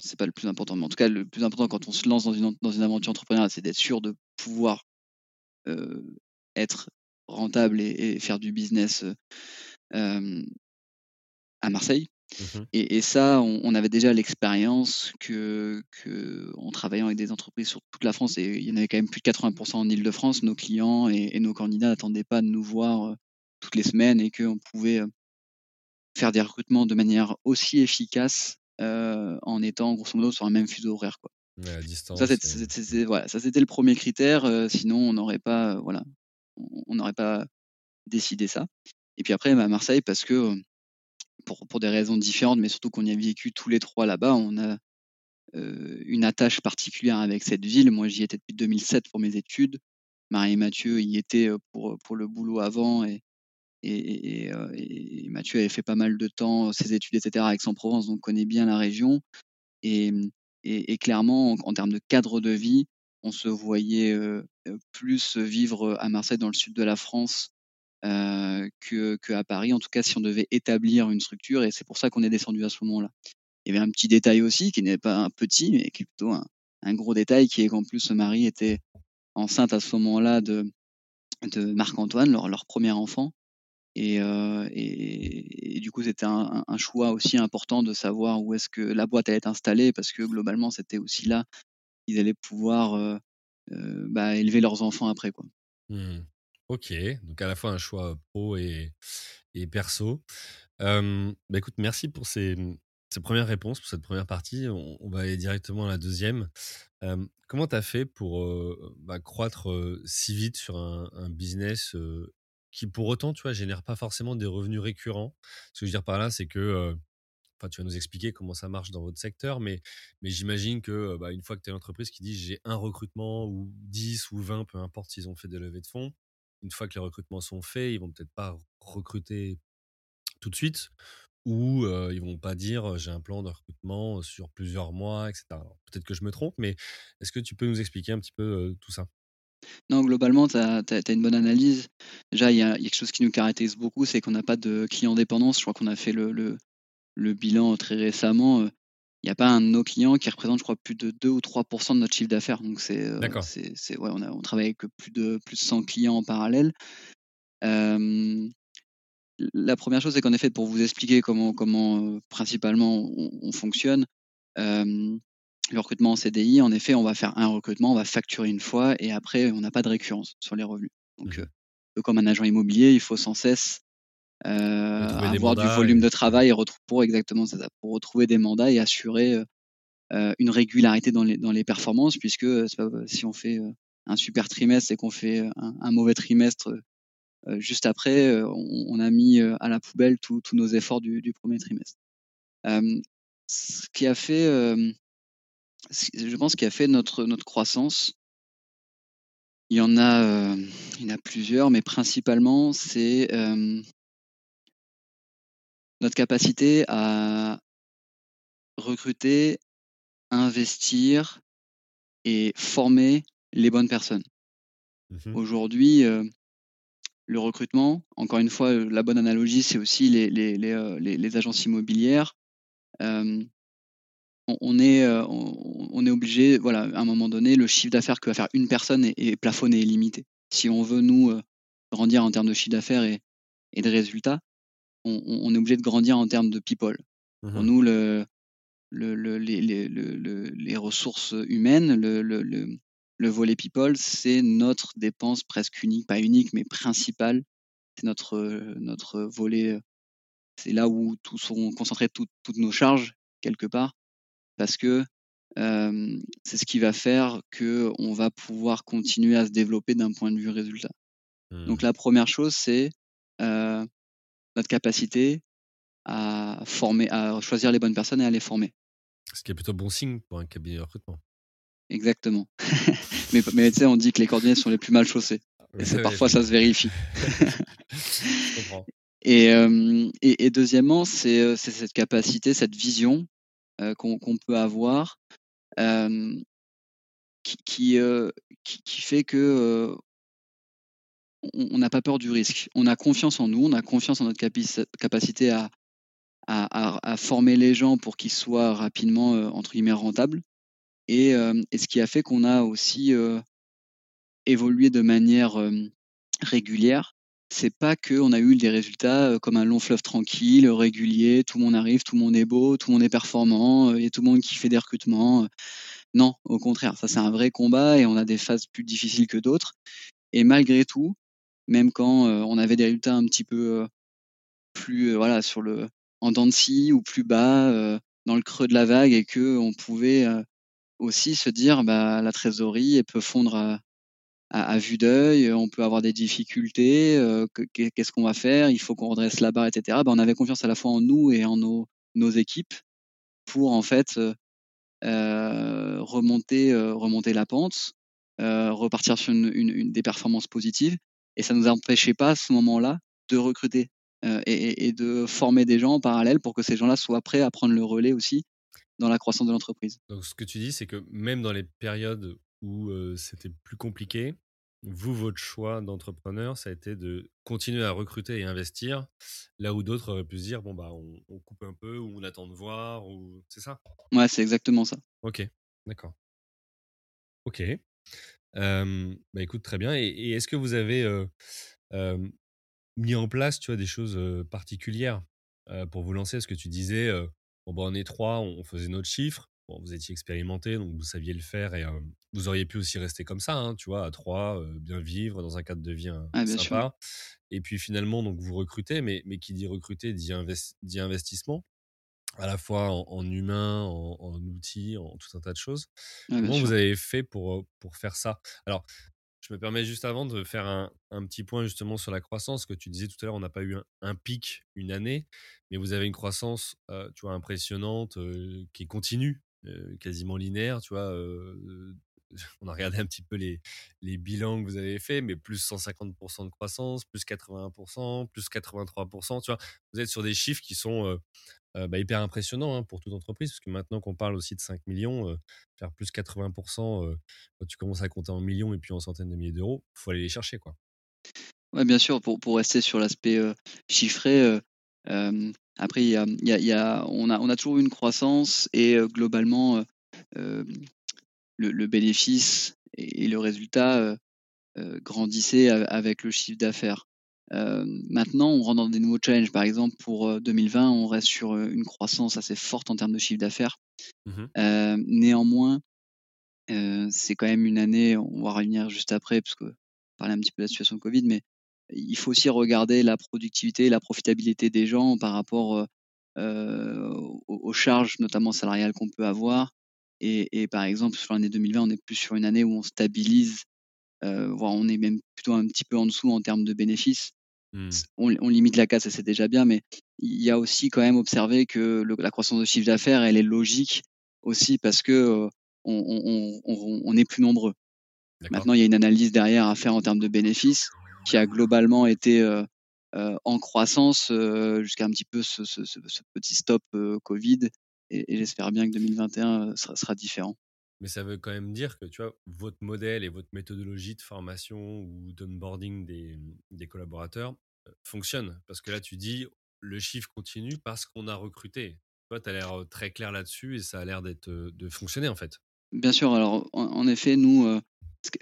c'est pas le plus important, mais en tout cas, le plus important quand on se lance dans une, dans une aventure entrepreneuriale, c'est d'être sûr de pouvoir euh, être rentable et, faire du business à Marseille. Mmh et, ça, on, avait déjà l'expérience que, que, en travaillant avec des entreprises sur toute la France, et il y en avait quand même plus de 80% en Ile-de-France, nos clients et, nos candidats n'attendaient pas de nous voir toutes les semaines et qu'on pouvait faire des recrutements de manière aussi efficace en étant grosso modo sur un même fuseau horaire. Quoi. ça, c'était, voilà, ça, c'était le premier critère. sinon, on n'aurait pas, voilà, on n'aurait pas décidé ça. Et puis après, à bah, Marseille, parce que pour, des raisons différentes, mais surtout qu'on y a vécu tous les trois là-bas, on a une attache particulière avec cette ville. Moi, j'y étais depuis 2007 pour mes études. Marie et Mathieu y étaient pour, pour le boulot avant et, et, Mathieu avait fait pas mal de temps ses études, etc. à Aix-en-Provence, donc connaît bien la région. Et, et clairement, en, termes de cadre de vie, on se voyait plus vivre à Marseille, dans le sud de la France, euh, que, à Paris, en tout cas si on devait établir une structure, et c'est pour ça qu'on est descendu à ce moment-là. Il y avait un petit détail aussi, qui n'est pas un petit, mais qui est plutôt un, gros détail, qui est qu'en plus Marie était enceinte à ce moment-là de, de Marc-Antoine, leur leur 1er enfant et heu et du coup, c'était un un choix aussi important de savoir où est-ce que la boîte allait être installée parce que globalement, c'était aussi là qu'ils allaient pouvoir, heu heu, bah, élever leurs enfants après, quoi. Mmh. OK, donc à la fois un choix pro et et perso. Bah, écoute, merci pour ces, mmh, ces 1res réponses, pour cette 1re partie. On va aller directement à la 2e. Hem, comment tu as fait pour, heu, bah, croître, si vite sur un business, qui pour autant, tu vois, génère pas forcément des revenus récurrents? Ce que je veux dire par là, c'est que, enfin, tu vas nous expliquer comment ça marche dans votre secteur, mais mais j'imagine que, bah, une fois que tu as une entreprise qui dit: «J'ai un recrutement ou 10 ou 20», peu importe s'ils ont fait des levées de fonds. Une fois que les recrutements sont faits, ils vont peut-être pas recruter tout de suite ou, heu, ils vont pas dire: «J'ai un plan de recrutement sur plusieurs mois» et cetera. Alors peut-être que je me trompe, mais est-ce que tu peux nous expliquer un petit peu, tout ça? Non, globalement, tu as une bonne analyse. Déjà, il y a quelque chose qui nous caractérise beaucoup, c'est qu'on n'a pas de clients dépendance. Je crois qu'on a fait le le bilan très récemment, il y a pas un de nos clients qui représente, je crois, plus de 2 ou 3% de notre chiffre d'affaires. Donc c'est, D'accord. c'est ouais, on a on travaille avec plus de plus de 100 clients en parallèle. La 1re chose, c'est qu'en effet, pour vous expliquer comment comment, heu, principalement on on fonctionne, le recrutement en CDI, en effet, on va faire un recrutement, on va facturer une fois et après, on n'a pas de récurrence sur les revenus. Mmh Donc, heu, mh. un peu comme un agent immobilier, il faut sans cesse, avoir du volume et de travail et pour exactement, ça, pour retrouver des mandats et assurer, heu heu, une régularité dans les dans les performances puisque, pas si on fait, un super trimestre et qu'on fait, un un mauvais trimestre, juste après, on on a mis, à la poubelle tous nos efforts du du 1er trimestre. Ce qui a fait, je pense, ce qui a fait notre notre croissance il y en a, il y en a plusieurs, mais principalement, c'est, notre capacité à recruter, investir et former les bonnes personnes. Mmh mh. Aujourd'hui, heu, le recrutement, encore une fois, heu, la bonne analogie, c'est aussi les les les, heu, les les agences immobilières. On on est, heu, on on est obligé, voilà, à un moment donné, le chiffre d'affaires que va faire une personne est est plafonné, est limité. Si on veut, nous, grandir en termes de chiffre d'affaires et et de résultats, on est obligé de grandir en termes de people. Mmh Pour mh. nous, le le le les les le le les ressources humaines, le le le le volet people, c'est notre dépense presque unique, pas unique, mais principale. C'est notre, volet, c'est là où tout sont concentrées toutes toutes nos charges, quelque part. Parce que, c'est ce qui va faire qu'on va pouvoir continuer à se développer d'un point de vue résultat. Donc Mmh. la 1re chose, c'est, notre capacité à former, à choisir les bonnes personnes et à les former. Ce qui est plutôt bon signe pour un cabinet de recrutement. Exactement. Mais tu sais, on dit que les cordonniers sont les plus mal chaussés et ouais, parfois ça se vérifie. je comprends. Et hem et et deuxièmement, c'est, heu, c'est cette capacité, cette vision, heu, qu'on peut avoir, qui qui, heu, qui qui fait que, on n'a pas peur du risque. On a confiance en nous, on a confiance en notre capacité à à former les gens pour qu'ils soient rapidement, heu, entre guillemets «rentables» et hem et ce qui a fait qu'on a aussi, heu évolué de manière, régulière. C'est pas qu'on a eu des résultats, comme un long fleuve tranquille, régulier, tout le monde arrive, tout le monde est beau, tout le monde est performant, il y a tout le monde qui fait des recrutements. Non, au contraire, ça c'est un vrai combat et on a des phases plus difficiles que d'autres et malgré tout, même quand, heu, on avait des résultats un petit peu, heu, plus, heu, voilà, sur le en dents de scie ou plus bas, dans le creux de la vague et qu'on pouvait, heu, aussi se dire: «Bah, la trésorerie, elle peut fondre à vue d'œil, on peut avoir des difficultés, que qu'est-ce qu'on va faire? Il faut qu'on redresse la barre» et cetera. Bah, on avait confiance à la fois en nous et en nos nos équipes pour en fait, remonter, remonter la pente, repartir sur une une une des performances positives et ça nous empêchait pas, à ce moment-là, de recruter, heu et de former des gens en parallèle pour que ces gens-là soient prêts à prendre le relais aussi dans la croissance de l'entreprise. Donc ce que tu dis, c'est que même dans les périodes où, heu, c'était plus compliqué, vous, votre choix d'entrepreneur, ça a été de continuer à recruter et investir, là où d'autres auraient pu se dire: «Bon, bah, on on coupe un peu ou on attend de voir» ou c'est ça? Ouais, c'est exactement ça. OK, d'accord. OK. Bah, écoute, très bien et est-ce que vous avez, mis en place, tu vois, des choses, particulières, pour vous lancer? Parce que tu disais, bon, bah, on est 3, on faisait notre chiffre. Bon, vous étiez expérimenté, donc vous saviez le faire et vous auriez pu aussi rester comme ça, hein, tu vois, à 3, bien vivre dans un cadre de vie, hein, Ah, sympa et puis finalement, donc vous recrutez, mais mais qui dit recruter dit dit investissement, à la fois en humain, en outils, en tout un tas de choses. Bien Comment vous avez fait pour, pour faire ça? Alors, je me permets juste avant de faire un un petit point justement sur la croissance que tu disais tout à l'heure, on n'a pas eu un un pic, une année, mais vous avez une croissance, tu vois, impressionnante, qui continue, quasiment linéaire, tu vois? on a regardé un petit peu les les bilans que vous avez faits, mais plus 150 de croissance, plus 81% plus 83 tu vois? Vous êtes sur des chiffres qui sont, bah, hyper impressionnants, hein, pour toute entreprise, parce que maintenant qu'on parle aussi de 5 millions, faire plus 80% quand tu commences à compter en millions et puis en centaines de milliers d'euros, il faut aller les chercher, quoi. Ouais, bien sûr, pour pour rester sur l'aspect, chiffré, après y a on a on a toujours une croissance et globalement, le bénéfice et le résultat, grandissait avec le chiffre d'affaires. Maintenant, on rentre dans des nouveaux challenges. Par exemple, pour, 2020, on reste sur, une croissance assez forte en termes de chiffre d'affaires. Mmh néanmoins, c'est quand même une année, on va revenir juste après parce que parler un petit peu de la situation Covid, mais il faut aussi regarder la productivité, la profitabilité des gens par rapport, aux charges, notamment salariales qu'on peut avoir et par exemple, sur l'année 2020, on est plus sur une année où on stabilise, voire on est même plutôt un petit peu en dessous en termes de bénéfices. mmh. On on limite la casse c'est déjà bien, mais il y a aussi quand même observé que le la croissance de chiffre d'affaires, elle est logique aussi parce que, on on on est plus nombreux. Maintenant, il y a une analyse derrière à faire en termes de bénéfices qui a globalement été, en croissance, jusqu'à un petit peu ce ce ce ce petit stop, covid et et j'espère bien que 2021, sera sera différent. Mais ça veut quand même dire que, tu vois, votre modèle et votre méthodologie de formation ou d'onboarding des, mmh, des collaborateurs euh, fonctionne. Parce que là, tu dis, le chiffre continue parce qu'on a recruté. Toi, tu as l'air très clair là-dessus et ça a l'air d'être, de fonctionner, en fait. Bien sûr, alors en effet, nous,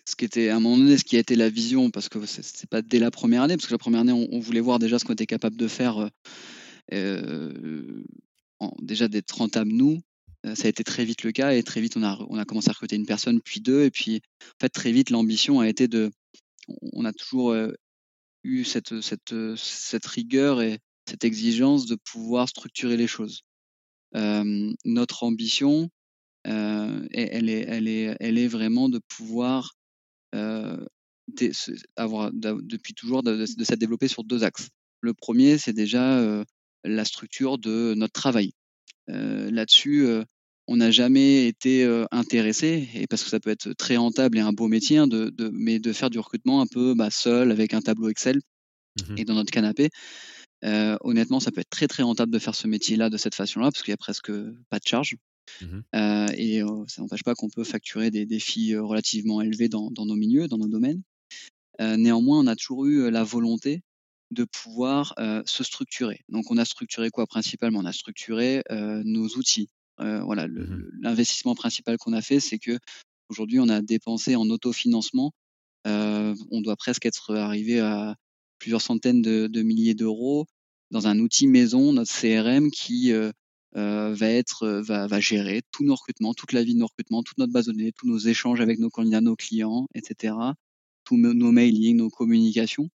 ce qui était à un moment donné, ce qui a été la vision, parce que c'est pas dès la première année, parce que la première année, on voulait voir déjà ce qu'on était capable de faire, déjà d'être rentable nous, ça a été très vite le cas et très vite on a on a commencé à recruter une personne, puis deux et puis en fait très vite l'ambition a été de on a toujours, eu cette, cette, cette rigueur et cette exigence de pouvoir structurer les choses. notre ambition, elle est elle est elle est vraiment de pouvoir, avoir depuis toujours de de s'être développé sur deux axes. Le premier c'est déjà, la structure de notre travail. là-dessus, on n'a jamais été, intéressé et parce que ça peut être très rentable et un beau métier, hein, de de mais de faire du recrutement un peu, bah, seul avec un tableau Excel Mmh et dans notre canapé. honnêtement, ça peut être très, très rentable de faire ce métier-là de cette façon-là parce qu'il y a presque pas de charge. Mmh et ça n'empêche pas qu'on peut facturer des défis relativement élevés dans dans nos milieux, dans nos domaines. néanmoins, on a toujours eu, la volonté de pouvoir, se structurer. Donc on a structuré quoi principalement? On a structuré, nos outils. Voilà, Mmh l'investissement principal qu'on a fait, c'est qu'aujourd'hui, on a dépensé en autofinancement, on doit presque être arrivé à plusieurs centaines de milliers d'euros dans un outil maison, notre CRM qui, va être, va va gérer tous nos recrutements, toute la vie de nos recrutements, toute notre base de données, tous nos échanges avec nos candidats, nos clients et cetera. Tous nos mailings, nos communications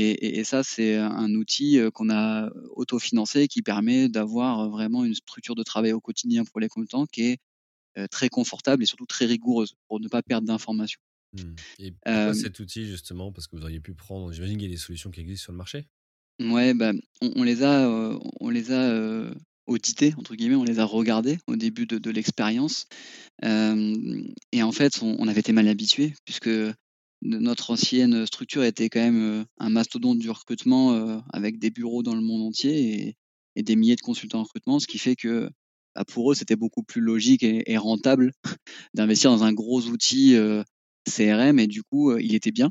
et et ça, c'est un outil, qu'on a autofinancé qui permet d'avoir, vraiment une structure de travail au quotidien pour les consultants qui est, très confortable et surtout très rigoureuse pour ne pas perdre d'informations. mmh et pourquoi cet outil justement? Parce que vous auriez pu prendre j'imagine qu'il y a des solutions qui existent sur le marché? Ouais, bah, on on les a, heu, on les a, «audités» entre guillemets, on les a regardés au début de de l'expérience, et en fait, on on avait été mal habitués puisque notre ancienne structure était quand même, un mastodonte du recrutement, avec des bureaux dans le monde entier et et des milliers de consultants en recrutement. Ce qui fait que, bah, pour eux, c'était beaucoup plus logique et et rentable d'investir dans un gros outil, CRM et du coup, il était bien.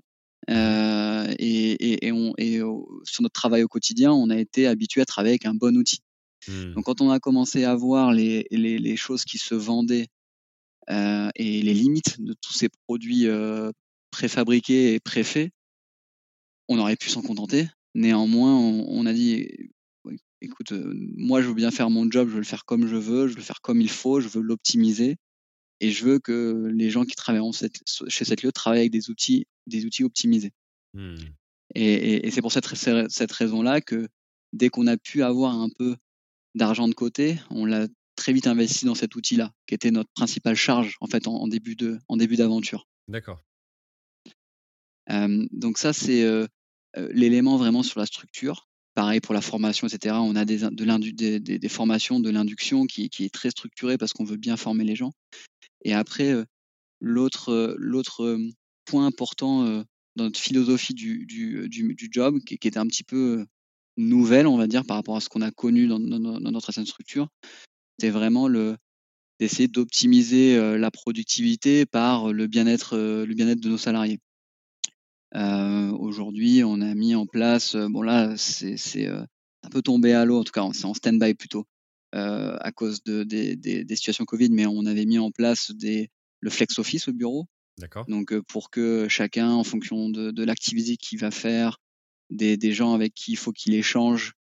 Et et on et sur notre travail au quotidien, on a été habitué à travailler avec un bon outil. Mmh. Donc quand on a commencé à voir les les les choses qui se vendaient, et les limites de de tous ces produits préfabriqués et préfaits, on aurait pu s'en contenter. Néanmoins, on, a dit écoute, moi je veux bien faire mon job, je veux le faire comme je veux, je veux le faire comme il faut, je veux l'optimiser et je veux que les gens qui travaillent chez cette lieu travaillent avec des outils, des outils optimisés. Mmh. Et, c'est pour cette, cette raison-là que dès qu'on a pu avoir un peu d'argent de côté, on l'a très vite investi dans cet outil-là, qui était notre principale charge en fait en, début de en début d'aventure. D'accord. Donc ça c'est l'élément vraiment sur la structure. Pareil pour la formation, etc. On a des, de des, des, formations de l'induction qui, est très structurée parce qu'on veut bien former les gens. Et après, l'autre point important dans notre philosophie du, job, qui, qui, était un petit peu nouvelle, on va dire, par rapport à ce qu'on a connu dans, notre ancienne structure, c'est vraiment d'essayer d'optimiser la productivité par le bien-être le bien-être de nos salariés. Aujourd'hui, on a mis en place, bon là, c'est un peu tombé à l'eau, en tout cas, c'est en stand-by plutôt, à cause de, des, des, situations Covid, mais on avait mis en place des, le flex office au bureau. D'accord. Donc, pour que chacun, en fonction de, de l'activité qu'il va faire, des, des, gens avec qui il faut qu'il échange,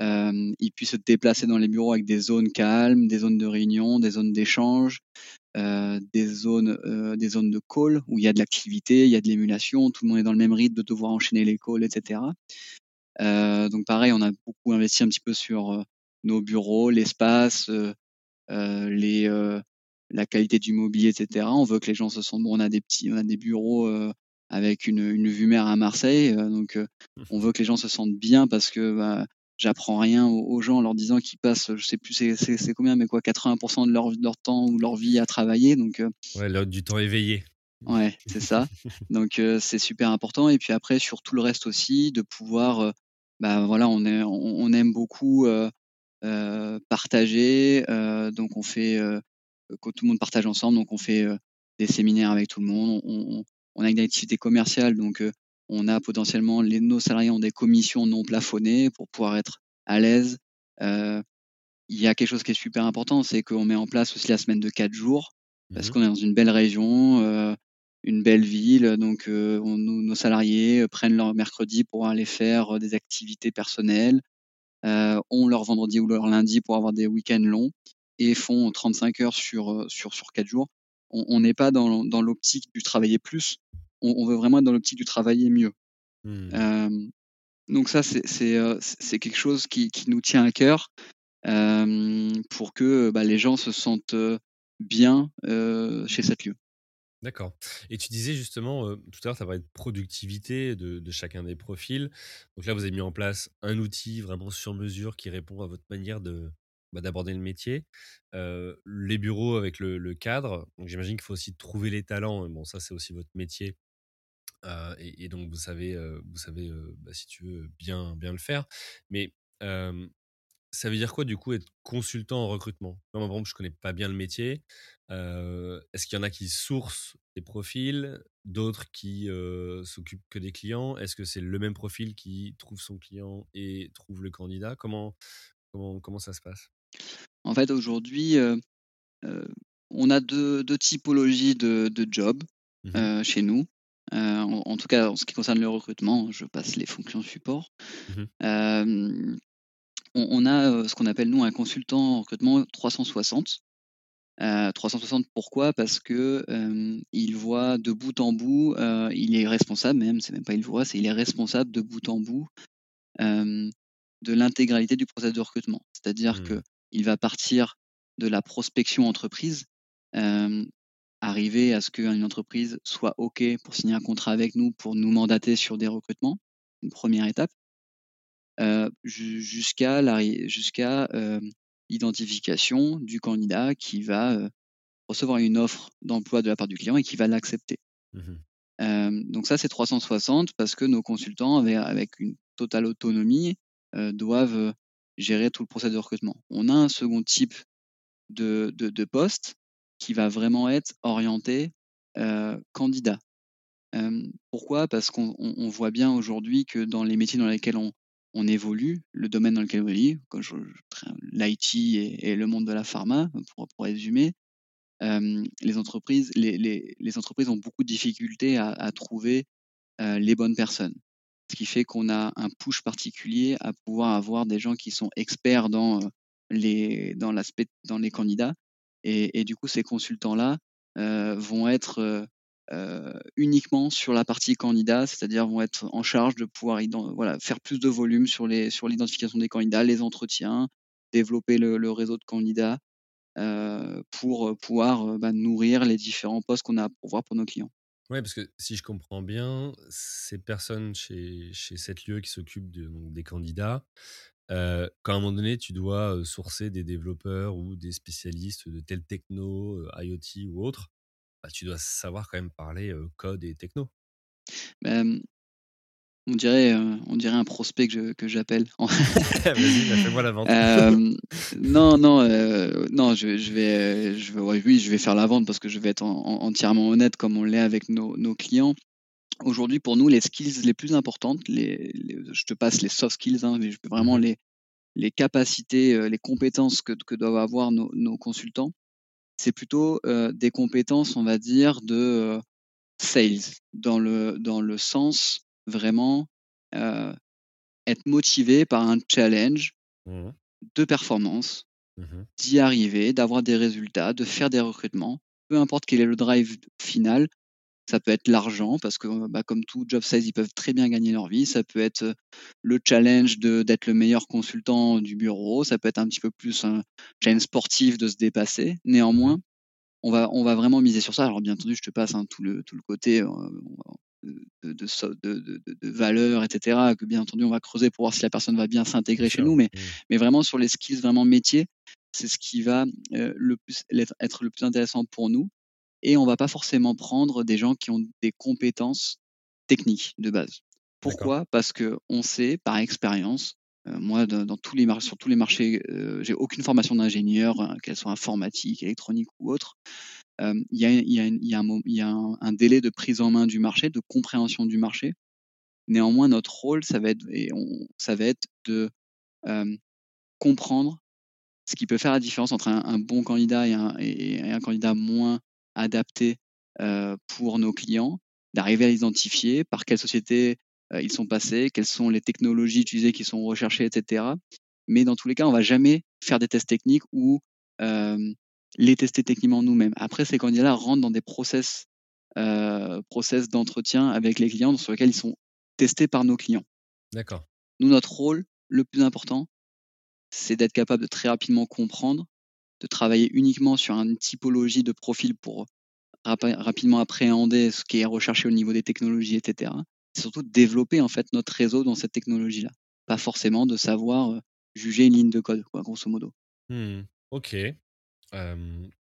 euh, il puisse se déplacer dans les bureaux avec des zones calmes, des zones de réunion, des zones d'échange, euh, des zones, euh, des zones de call où il y a de l'activité, il y a de l'émulation, tout le monde est dans le même rythme de devoir enchaîner les calls, etc. Donc pareil, on a beaucoup investi un petit peu sur nos bureaux, l'espace, les, la qualité du mobilier, etc. On veut que les gens se sentent bon. On a des petits, on a des bureaux avec une, une, vue mer à Marseille, donc on veut que les gens se sentent bien parce que bah, j'apprends rien aux, gens en leur disant qu'ils passent, je sais plus c'est combien, mais quoi, 80% de leur, leur temps ou leur vie à travailler. Donc, euh, ouais, du temps éveillé. Ouais, c'est ça. donc euh, c'est super important. Et puis après, sur tout le reste aussi, de pouvoir, euh, bah voilà, on, est, on, aime beaucoup partager. donc on fait, quand tout le monde partage ensemble, donc on fait des séminaires avec tout le monde. On, on a une activité commerciale, donc on a potentiellement les, nos salariés ont des commissions non plafonnées pour pouvoir être à l'aise. Euh, il y a quelque chose qui est super important, c'est qu'on met en place aussi la semaine de quatre jours parce mmh qu'on est dans une belle région, euh, une belle ville, donc euh, nos salariés prennent leur mercredi pour aller faire des activités personnelles, ont leur vendredi ou leur lundi pour avoir des week-ends longs et font 35 heures sur sur sur quatre jours. On n'est pas dans, dans l'optique du travailler plus, on, veut vraiment être dans l'optique du travailler mieux. Mmh. donc ça, c'est quelque chose qui, nous tient à cœur pour que bah, les gens se sentent bien chez cette lieu. D'accord. Et tu disais justement, tout à l'heure, tu as parlé de productivité de, chacun des profils. Donc là, vous avez mis en place un outil vraiment sur mesure qui répond à votre manière de, bah, d'aborder le métier. les bureaux avec le, cadre. Donc j'imagine qu'il faut aussi trouver les talents. Bon, ça, c'est aussi votre métier. Et, donc, vous savez, vous savez bah, si tu veux, bien, bien le faire. Mais ça veut dire quoi, du coup, être consultant en recrutement? Moi, par exemple, je connais pas bien le métier. Est-ce qu'il y en a qui sourcent des profils, d'autres qui s'occupent que des clients? Est-ce que c'est le même profil qui trouve son client et trouve le candidat? Comment, comment, comment ça se passe? En fait, aujourd'hui, on a deux, deux typologies de, de jobs mmh chez nous. Euh, en, tout cas, en ce qui concerne le recrutement, je passe les fonctions support. Mmh euh, on, a euh, ce qu'on appelle nous un consultant en recrutement 360. 360 pourquoi? Parce que il voit de bout en bout, il est responsable même, c'est même pas il voit, c'est il est responsable de bout en bout de l'intégralité du processus de recrutement. C'est-à-dire mmh. que il va partir de la prospection entreprise, arriver à ce qu'une entreprise soit OK pour signer un contrat avec nous, pour nous mandater sur des recrutements, une première étape, euh, jusqu'à jusqu'à euh, l'identification du candidat qui va euh, recevoir une offre d'emploi de la part du client et qui va l'accepter. Mmh donc ça, c'est 360 parce que nos consultants, avec, avec une totale autonomie, doivent gérer tout le processus de recrutement. On a un second type de, de, de poste qui va vraiment être orienté candidat. pourquoi? Parce qu'on voit bien aujourd'hui que dans les métiers dans lesquels on, évolue, le domaine dans lequel on évolue, l'IT et, le monde de la pharma, pour, résumer, les, entreprises, les, entreprises ont beaucoup de difficultés à, à trouver les bonnes personnes. Ce qui fait qu'on a un push particulier à pouvoir avoir des gens qui sont experts dans les, dans l'aspect, dans les candidats. Et, du coup, ces consultants-là vont être uniquement sur la partie candidat, c'est-à-dire vont être en charge de pouvoir faire plus de volume sur, l'identification des candidats, les entretiens, développer le, réseau de candidats pour pouvoir bah, nourrir les différents postes qu'on a à pourvoir pour nos clients. Oui, parce que si je comprends bien, ces personnes chez, chez cette lieu qui s'occupent de, des candidats, euh, quand à un moment donné, tu dois sourcer des développeurs ou des spécialistes de tel techno, IoT ou autre, bah, tu dois savoir quand même parler code et techno. Ben, on dirait, on dirait un prospect que, j'appelle. Vas-y, bah, fais-moi la vente. non, non, non, je, je vais, je vais, oui, je vais faire la vente parce que je vais être entièrement honnête comme on l'est avec nos, clients. Aujourd'hui, pour nous, les skills les plus importantes, les, je te passe les soft skills, hein, mais vraiment mmh les, les capacités, les compétences que, que doivent avoir nos, nos consultants, c'est plutôt des compétences, on va dire, de sales, dans le, dans le sens vraiment être motivé par un challenge mmh de performance, mmh d'y arriver, d'avoir des résultats, de faire des recrutements, peu importe quel est le drive final. Ça peut être l'argent, parce que bah, comme tout job sales, ils peuvent très bien gagner leur vie. Ça peut être le challenge d'être le meilleur consultant du bureau. Ça peut être un petit peu plus un challenge sportif de se dépasser. Néanmoins, on va, on va vraiment miser sur ça. Alors bien entendu, je te passe hein, tout, le, tout le côté de, de, de, valeur, etc., que bien entendu, on va creuser pour voir si la personne va bien s'intégrer chez nous, mais, mmh. mais vraiment sur les skills vraiment métiers, c'est ce qui va le plus, être le plus intéressant pour nous. Et on va pas forcément prendre des gens qui ont des compétences techniques de base. Pourquoi? Parce que on sait par expérience, moi, dans, tous les sur tous les marchés, j'ai aucune formation d'ingénieur, hein, qu'elle soit informatique, électronique ou autre il y a, y a, y a, un, délai de prise en main du marché, de compréhension du marché. Néanmoins, notre rôle, ça va être, et on, ça va être de comprendre ce qui peut faire la différence entre un, bon candidat et un, et, un, candidat moins adapté pour nos clients, d'arriver à l'identifier, par quelle société ils sont passés, quelles sont les technologies utilisées qui sont recherchées, etc. Mais dans tous les cas, on va jamais faire des tests techniques où les tester techniquement nous-mêmes. Après, ces candidats rentrent dans des process, euh, process d'entretien avec les clients sur lesquels ils sont testés par nos clients. D'accord. Nous, notre rôle, le plus important, c'est d'être capable de très rapidement comprendre, de travailler uniquement sur une typologie de profil pour rapidement appréhender ce qui est recherché au niveau des technologies, etc. Surtout de développer en fait notre réseau dans cette technologie-là. Pas forcément de savoir euh, juger une ligne de code, quoi, grosso modo. Mmh. Ok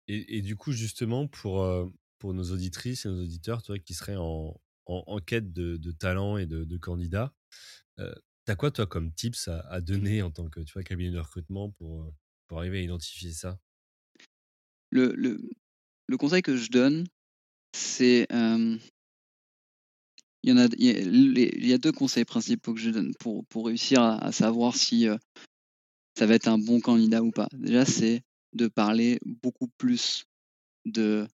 et, du coup, justement, pour, pour nos auditrices et nos auditeurs, toi, qui seraient en, en, quête de, de, talent et de, candidats, euh, t'as quoi, toi, comme tips à, donner en tant que tu vois, cabinet de recrutement pour, pour arriver à identifier ça? Le, le, le, conseil que je donne, c'est. il, y en a, il, y a, deux conseils principaux que je donne pour, pour réussir à, à savoir si ça va être un bon candidat ou pas. Déjà, c'est de parler beaucoup plus de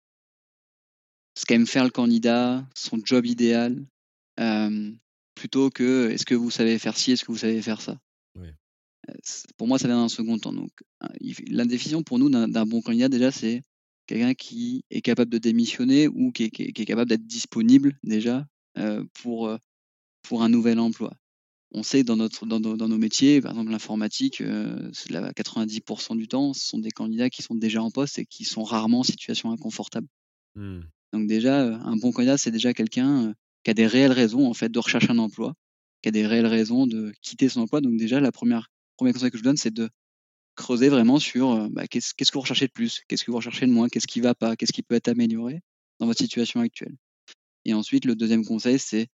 ce qu'aime faire le candidat, son job idéal, plutôt que est-ce que vous savez faire ci, est-ce que vous savez faire ça? Pour moi, ça vient dans un second temps. Donc, la définition pour nous d'un bon candidat, déjà, c'est quelqu'un qui est capable de démissionner ou qui est, capable d'être disponible déjà pour, pour un nouvel emploi on sait dans, notre, dans, nos métiers, par exemple l'informatique, euh, 90% du temps, ce sont des candidats qui sont déjà en poste et qui sont rarement en situation inconfortable. Mmh. Donc déjà, euh, un bon candidat, c'est déjà quelqu'un euh, qui a des réelles raisons en fait de rechercher un emploi, qui a des réelles raisons de quitter son emploi. Donc déjà, la première premier conseil que je donne, c'est de creuser vraiment sur euh, bah, qu'est-ce, que vous recherchez de plus, qu'est-ce que vous recherchez de moins, qu'est-ce qui va pas, qu'est-ce qui peut être amélioré dans votre situation actuelle? Et ensuite, le deuxième conseil, c'est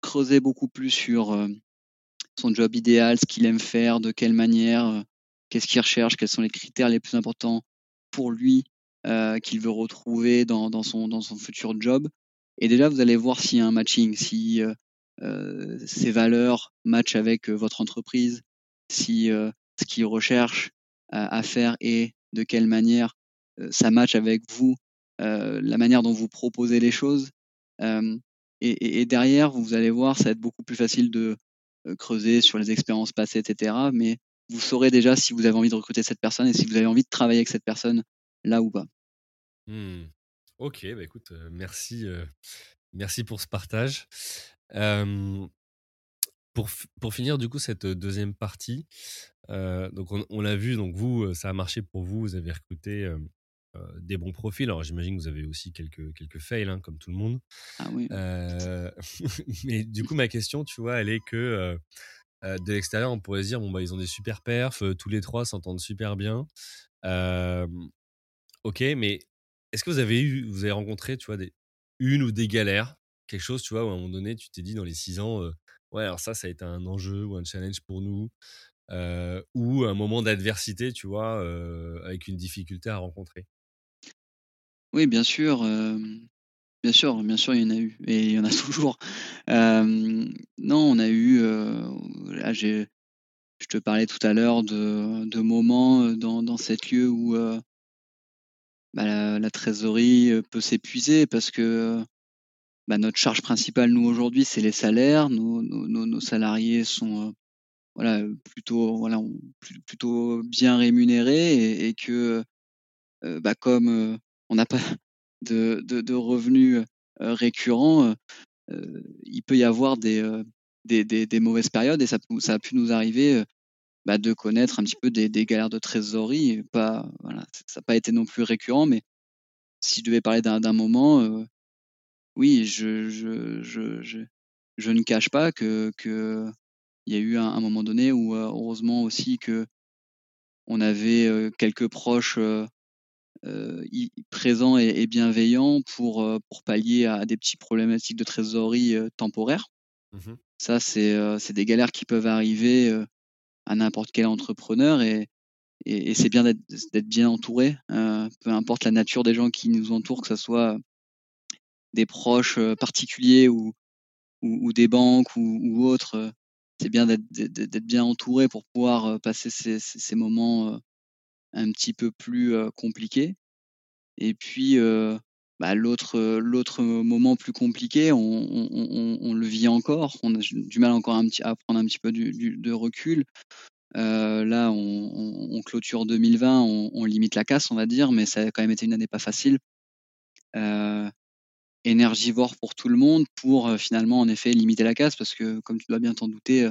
creuser beaucoup plus sur son job idéal, ce qu'il aime faire, de quelle manière, qu'est-ce qu'il recherche, quels sont les critères les plus importants pour lui qu'il veut retrouver dans, dans, son, dans son futur job. Et déjà, vous allez voir s'il y a un matching, si ses valeurs matchent avec votre entreprise, si ce qu'il recherche à faire et de quelle manière ça match avec vous, la manière dont vous proposez les choses. Et, derrière, vous allez voir, ça va être beaucoup plus facile de creuser sur les expériences passées, etc. Mais vous saurez déjà si vous avez envie de recruter cette personne et si vous avez envie de travailler avec cette personne là ou pas. Mmh. Ok, bah écoute, merci, merci pour ce partage. Pour, pour finir du coup cette deuxième partie, donc on, l'a vu, donc vous, ça a marché pour vous, vous avez recruté des bons profils. Alors j'imagine que vous avez aussi quelques, quelques fails, hein, comme tout le monde. Ah oui. mais du coup, ma question, tu vois, elle est que de l'extérieur, on pourrait se dire, bon, bah, ils ont des super perfs, tous les trois s'entendent super bien. ok, mais est-ce que vous avez eu, vous avez rencontré, tu vois, des, une ou des galères, quelque chose, tu vois, où à un moment donné, tu t'es dit dans les six ans, ouais, alors ça, ça a été un enjeu ou un challenge pour nous, ou un moment d'adversité, tu vois, avec une difficulté à rencontrer Oui, bien sûr, bien sûr, bien sûr, il y en a eu et il y en a toujours. non, on a eu, là, j'ai je te parlais tout à l'heure de de moments, dans dans cet lieu où, bah, la trésorerie, peut s'épuiser parce que, bah, notre charge principale, nous, aujourd'hui, c'est les salaires. Nos nos nos salariés sont, voilà, plutôt voilà, plutôt bien rémunérés et que, bah, comme, on n'a pas de, de, revenus récurrents, il peut y avoir des, des, des, mauvaises périodes et ça, ça a pu nous arriver bah, de connaître un petit peu des, des galères de trésorerie. Pas, voilà, ça n'a pas été non plus récurrent, mais si je devais parler d'un moment, oui, je, je, je, je, je, ne cache pas que, il y a eu un, un moment donné où heureusement aussi que on avait quelques proches euh, présent et, bienveillant pour, pour pallier à des petites problématiques de trésorerie temporaires. Mmh Ça, c'est des galères qui peuvent arriver à n'importe quel entrepreneur et, et, c'est bien d'être bien entouré, peu importe la nature des gens qui nous entourent, que ce soit des proches particuliers ou, ou, des banques ou, autres. C'est bien d'être bien entouré pour pouvoir passer ces, moments un petit peu plus compliqué. Et puis, bah, l'autre, moment plus compliqué, on, le vit encore. On a du mal encore à prendre un petit peu de recul. là, on, clôture 2020, on, limite la casse, on va dire, mais ça a quand même été une année pas facile. Énergivore pour tout le monde, pour finalement, en effet, limiter la casse, parce que, comme tu dois bien t'en douter,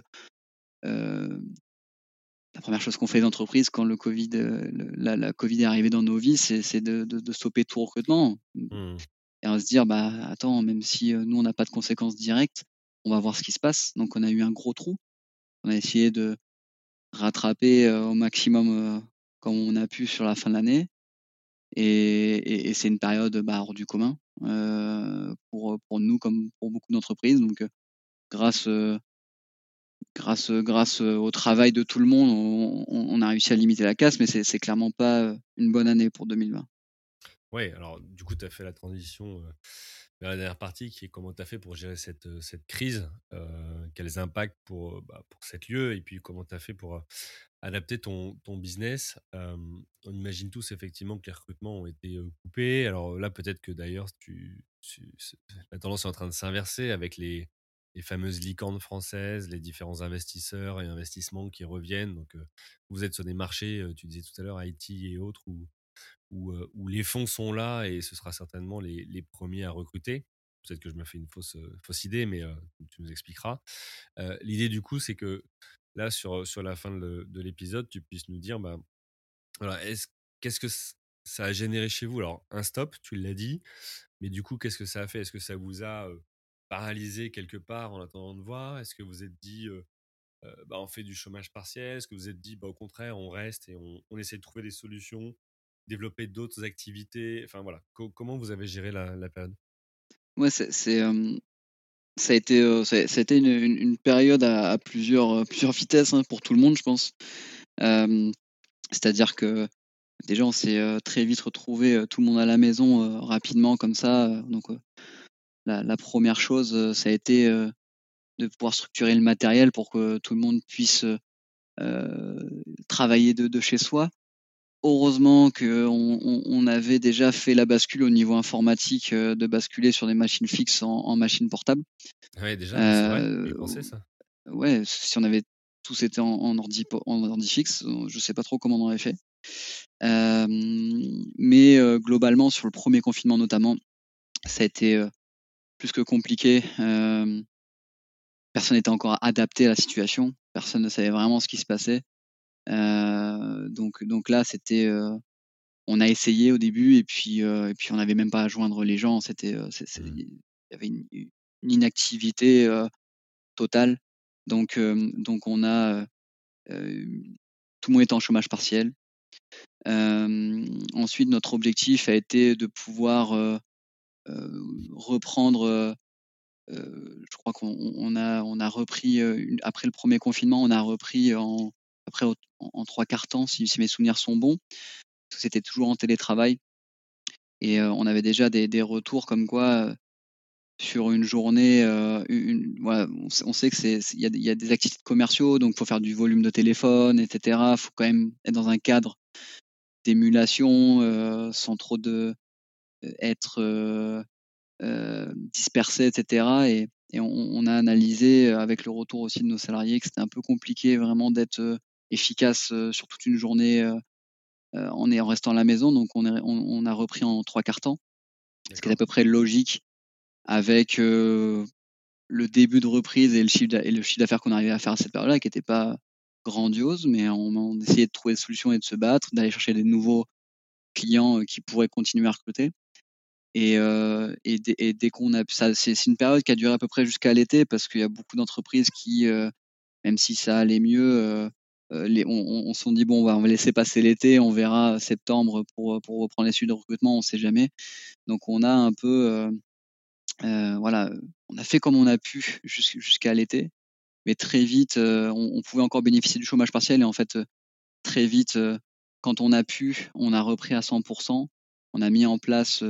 la première chose qu'on fait d'entreprise quand le Covid, euh, la, la, Covid est arrivée dans nos vies, c'est de, de, de, stopper tout recrutement. Mmh. Et on va se dire, bah, attends, même si euh, nous, on n'a pas de conséquences directes, on va voir ce qui se passe. Donc, on a eu un gros trou. On a essayé de rattraper euh, au maximum comme on a pu sur la fin de l'année. Et, c'est une période bah, hors du commun pour, pour nous comme pour beaucoup d'entreprises. Donc, grâce grâce, grâce au travail de tout le monde, on, a réussi à limiter la casse, mais c'est clairement pas une bonne année pour 2020. Oui, alors du coup, tu as fait la transition vers la dernière partie, qui est comment tu as fait pour gérer cette, cette crise, quels impacts pour, bah, pour cette lieu, et puis comment tu as fait pour adapter ton, ton business. on imagine tous effectivement que les recrutements ont été coupés. Alors là, peut-être que d'ailleurs, tu, la tendance est en train de s'inverser avec les, les fameuses licornes françaises, les différents investisseurs et investissements qui reviennent. Donc, vous êtes sur des marchés, tu disais tout à l'heure, IT et autres, où, où, les fonds sont là et ce sera certainement les, les premiers à recruter. Peut-être que je me fais une fausse, fausse idée, mais tu nous expliqueras. L'idée, du coup, c'est que là, sur, sur la fin de l'épisode, tu puisses nous dire, bah, voilà, qu'est-ce que ça a généré chez vous? Alors, un stop, tu l'as dit, mais du coup, qu'est-ce que ça a fait? Est-ce que ça vous a paralysé quelque part en attendant de voir? Est-ce que vous êtes dit, bah, on fait du chômage partiel? Est-ce que vous êtes dit, bah, au contraire, on reste et on, essaie de trouver des solutions, développer d'autres activités? Enfin voilà, comment vous avez géré la, période? Ouais, c'est, ça a été, une, période à, plusieurs, plusieurs vitesses hein, pour tout le monde, je pense. c'est-à-dire que déjà, on s'est très vite retrouvé tout le monde à la maison rapidement comme ça. donc, la, première chose, ça a été de pouvoir structurer le matériel pour que tout le monde puisse travailler de, chez soi. Heureusement qu'on on, avait déjà fait la bascule au niveau informatique de basculer sur des machines fixes en, en machines portables. Ouais, déjà, c'est vrai, pensais ça. Ouais, si on avait tous été en, en, ordi, en ordi fixe, je sais pas trop comment on aurait fait. mais globalement, sur le premier confinement notamment, ça a été plus que compliqué. personne n'était encore adapté à la situation. Personne ne savait vraiment ce qui se passait. Donc, donc là, c'était, on a essayé au début et puis, et puis on n'avait même pas à joindre les gens. C'était, mmh. il y avait une, une inactivité totale. Donc, donc on a tout le monde était en chômage partiel. ensuite, notre objectif a été de pouvoir reprendre. je crois qu'on a, on a repris après le premier confinement, on a repris en après en, trois quarts temps, si, mes souvenirs sont bons. C'était toujours en télétravail et on avait déjà des, retours comme quoi sur une journée, on, sait que il y a, des activités commerciaux, donc il faut faire du volume de téléphone, etc. Il faut quand même être dans un cadre d'émulation sans trop de être dispersé, etc. Et, et on, a analysé avec le retour aussi de nos salariés que c'était un peu compliqué vraiment d'être efficace sur toute une journée en, en restant à la maison. Donc on, est, on, a repris en trois quarts temps, ce qui est à peu près logique avec le début de reprise et le chiffre d'affaires qu'on arrivait à faire à cette période-là, qui n'était pas grandiose, mais on, essayait de trouver des solutions et de se battre, d'aller chercher des nouveaux clients qui pourraient continuer à recruter. Et, et, dès, qu'on a ça, c'est une période qui a duré à peu près jusqu'à l'été parce qu'il y a beaucoup d'entreprises qui, même si ça allait mieux, les, on, on s'est dit bon, on va, laisser passer l'été, on verra septembre pour, reprendre les suites de recrutement, on sait jamais. Donc on a un peu voilà, on a fait comme on a pu jusqu'à l'été, mais très vite, on, pouvait encore bénéficier du chômage partiel et en fait, très vite, quand on a pu, on a repris à 100%. On a mis en place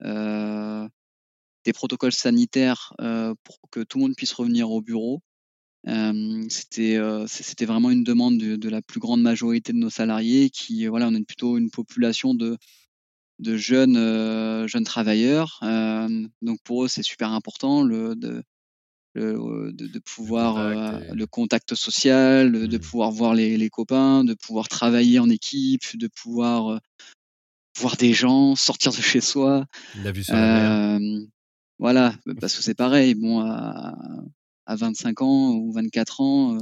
des protocoles sanitaires pour que tout le monde puisse revenir au bureau. C'était c'était vraiment une demande de, de, la plus grande majorité de nos salariés qui voilà on est plutôt une population de de jeunes, euh, jeunes travailleurs. Euh, donc pour eux, c'est super important le, de, le, de, pouvoir le contact, euh, le contact social, de mmh. pouvoir voir les, les, copains, de pouvoir travailler en équipe, de pouvoir voir des gens, sortir de chez soi. La vue sur la Voilà, parce que c'est pareil. Bon, à, à 25 ans ou 24 ans,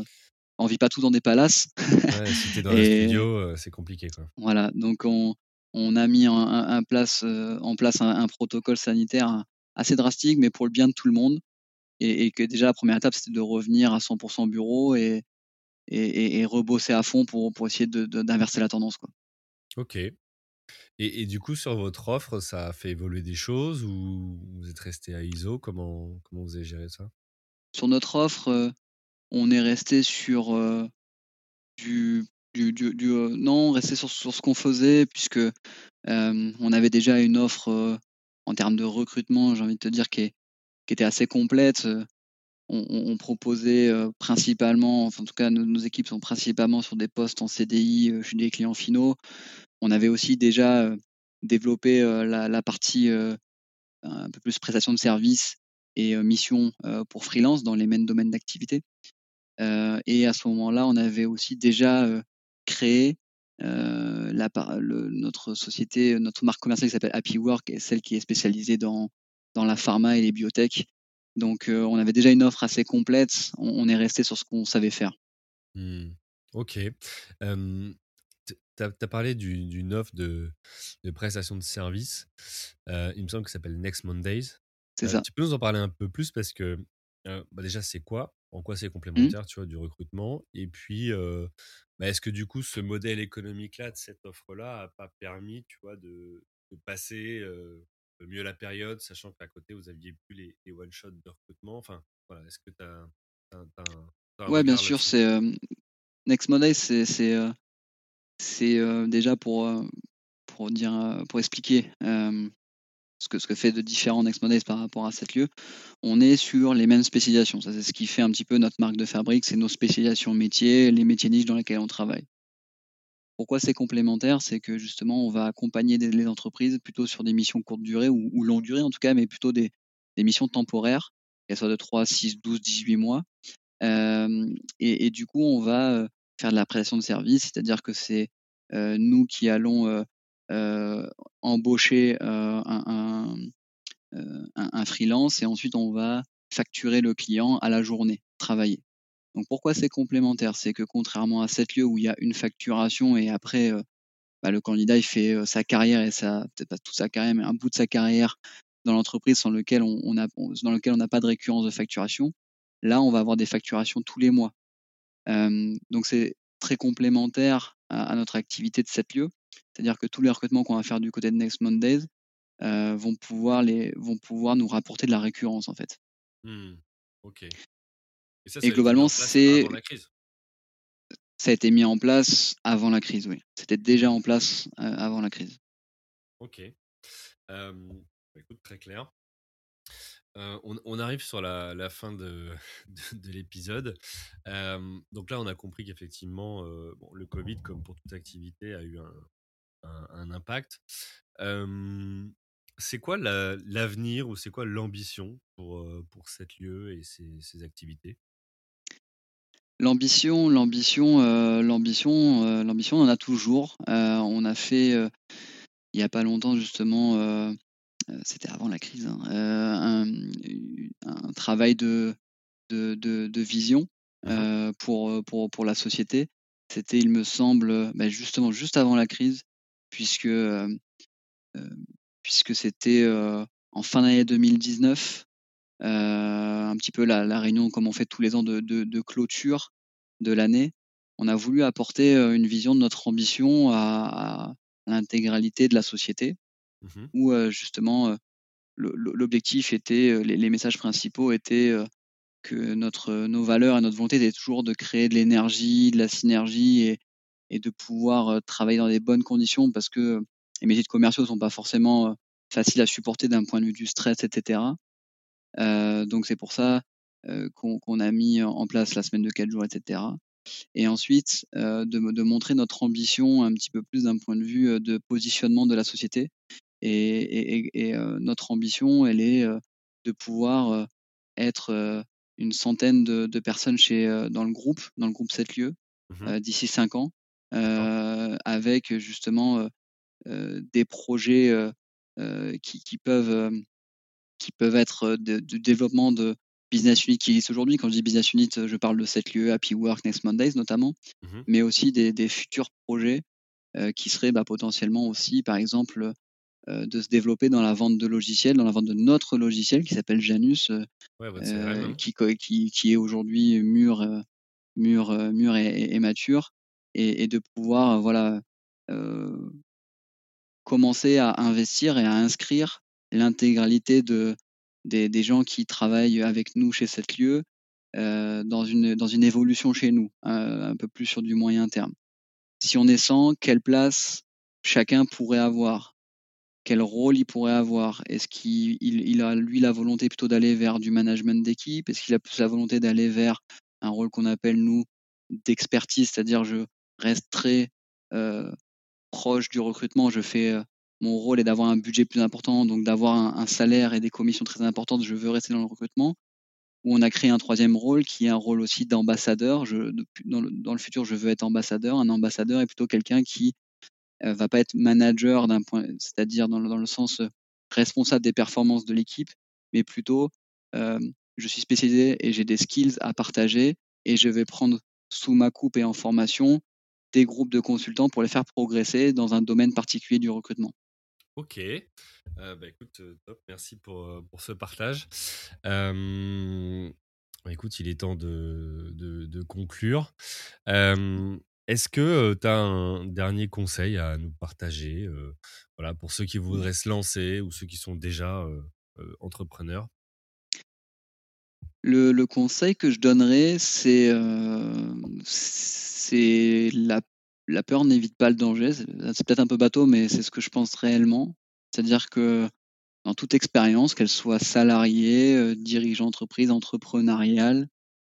on vit pas tout dans des palaces. Ouais, si t'es dans Et, studio, c'est compliqué. Quoi. Voilà, donc on, on a mis en, place, euh, en place un, protocole sanitaire assez drastique, mais pour le bien de tout le monde. Et, que déjà, la première étape, c'était de revenir à 100% bureau et, et, rebosser à fond pour, pour essayer d'inverser la tendance. Quoi. Ok. Et, du coup, sur votre offre, ça a fait évoluer des choses ou vous êtes resté à ISO? Comment, comment vous avez géré ça? Sur notre offre, euh, on est resté sur euh, du du, du, non, rester sur, sur ce qu'on faisait, puisque on avait déjà une offre en termes de recrutement, j'ai envie de te dire, qui, était assez complète. On, proposait principalement, enfin, en tout cas, nos, équipes sont principalement sur des postes en CDI chez des clients finaux. On avait aussi déjà développé la, la, partie un peu plus prestation de services et mission pour freelance dans les mêmes domaines d'activité. et à ce moment-là, on avait aussi déjà créé euh, notre société, notre marque commerciale qui s'appelle Happy Work, celle qui est spécialisée dans, dans la pharma et les biotech. Donc, euh, on avait déjà une offre assez complète. On, est resté sur ce qu'on savait faire. Mmh. Ok. tu as, parlé d'une offre de, de, prestation de service. Euh, il me semble que ça s'appelle Next Mondays. C'est ça. Tu peux nous en parler un peu plus parce que bah déjà, c'est quoi? En quoi c'est mmh. complémentaire tu vois, du recrutement? Et puis, bah, est-ce que du coup, ce modèle économique-là, de cette offre-là, n'a pas permis, tu vois, de, passer mieux la période, sachant qu'à côté, vous aviez plus les, one-shots de recrutement? Enfin, voilà, est-ce que tu as, as, Ouais, bien sûr, c'est Next Model, c'est c'est déjà pour pour dire pour expliquer ce que, fait de différent Next Models par rapport à cette lieu, on est sur les mêmes spécialisations. Ça, c'est ce qui fait un petit peu notre marque de fabrique, c'est nos spécialisations métiers, les métiers niches dans lesquels on travaille. pourquoi c'est complémentaire? C'est que justement, on va accompagner les entreprises plutôt sur des missions courte durée ou, longue durée en tout cas, mais plutôt des, missions temporaires, qu'elles soient de 3, 6, 12, 18 mois. et, du coup, on va faire de la prestation de service, c'est-à-dire que c'est nous qui allons embaucher un, un, freelance et ensuite on va facturer le client à la journée travaillée. Donc pourquoi c'est complémentaire? C'est que contrairement à cette lieu où il y a une facturation et après bah, le candidat il fait sa carrière et ça peut-être pas toute sa carrière mais un bout de sa carrière dans l'entreprise on, dans lequel on n'a pas de récurrence de facturation. Là, on va avoir des facturations tous les mois. donc c'est très complémentaire à, notre activité de cette lieu. C'est-à-dire que tous les recrutements qu'on va faire du côté de Next Mondays vont pouvoir les vont pouvoir nous rapporter de la récurrence en fait. Mmh. Ok. Et, globalement, c'est. Ça a été mis en place avant la crise, oui. C'était déjà en place euh, avant la crise. Ok. Bah, écoute, très clair. Euh, on, arrive sur la, fin de, de, l'épisode. donc là, on a compris qu'effectivement, euh, le Covid, comme pour toute activité, a eu un, impact. c'est quoi l'avenir ou c'est quoi l'ambition pour, pour cette lieu et ses activités? L'ambition, l'ambition, euh, l'ambition, euh, l'ambition, on en a toujours. Euh, on a fait, il n'y a pas longtemps justement, c'était avant la crise, hein, un, travail de, de, vision mmh pour, pour, pour la société. C'était, il me semble, bah, justement juste avant la crise, puisque, puisque c'était en fin d'année 2019. Euh, un petit peu la, réunion comme on fait tous les ans de, clôture de l'année. On a voulu apporter euh, une vision de notre ambition à, l'intégralité de la société, mmh où euh, justement l'objectif était, les, messages principaux étaient que notre, nos valeurs et notre volonté étaient toujours de créer de l'énergie, de la synergie et, et, de pouvoir travailler dans des bonnes conditions parce que les métiers de commerciaux ne sont pas forcément faciles à supporter d'un point de vue du stress, etc. Euh, donc c'est pour ça euh, qu'on a mis en place la semaine de 4 jours, etc. Et ensuite, euh, de, de, montrer notre ambition un petit peu plus d'un point de vue de positionnement de la société. Et, et, notre ambition, elle est de pouvoir être une centaine de, de, personnes chez, dans le groupe, dans le groupe 7 lieux, mmh d'ici 5 ans, avec justement des projets qui, qui, peuvent qui peuvent être du développement de business unit qui existent aujourd'hui. Quand je dis business unit, je parle de cette lieu, Happy Work, Next Mondays notamment, mmh mais aussi des, futurs projets qui seraient bah, potentiellement aussi, par exemple, de se développer dans la vente de logiciels, dans la vente de notre logiciel qui s'appelle Janus, hein. qui, qui, qui, est aujourd'hui mûr, mûr, mûr et, mature, et, de pouvoir voilà, commencer à investir et à inscrire l'intégralité de, des, gens qui travaillent avec nous chez cette lieu euh, dans, une, dans une évolution chez nous, euh, un peu plus sur du moyen terme. Si on est 100, quelle place chacun pourrait avoir? Quel rôle il pourrait avoir? Est-ce qu'il il, a, lui, la volonté plutôt d'aller vers du management d'équipe? Est-ce qu'il a plus la volonté d'aller vers un rôle qu'on appelle, nous, d'expertise, c'est-à-dire je reste très euh, proche du recrutement, je fais mon rôle est d'avoir un budget plus important, donc d'avoir un, salaire et des commissions très importantes, je veux rester dans le recrutement. Où on a créé un troisième rôle qui est un rôle aussi d'ambassadeur. Dans le, futur, je veux être ambassadeur. Un ambassadeur est plutôt quelqu'un qui euh, va pas être manager d'un point, c'est-à-dire dans, le sens euh, responsable des performances de l'équipe, mais plutôt euh, je suis spécialisé et j'ai des skills à partager et je vais prendre sous ma coupe et en formation des groupes de consultants pour les faire progresser dans un domaine particulier du recrutement. Ok. Euh, bah, écoute, euh, top, merci pour, euh, pour ce partage. Bah, écoute, il est temps de, de, conclure. Est-ce que tu as un dernier conseil à nous partager voilà, pour ceux qui voudraient se lancer ou ceux qui sont déjà entrepreneurs? Le, le, conseil que je donnerais, c'est c'est la la peur n'évite pas le danger. C'est peut-être un peu bateau, mais c'est ce que je pense réellement. C'est-à-dire que dans toute expérience, qu'elle soit salariée, euh, dirigeant d'entreprise, entrepreneuriale,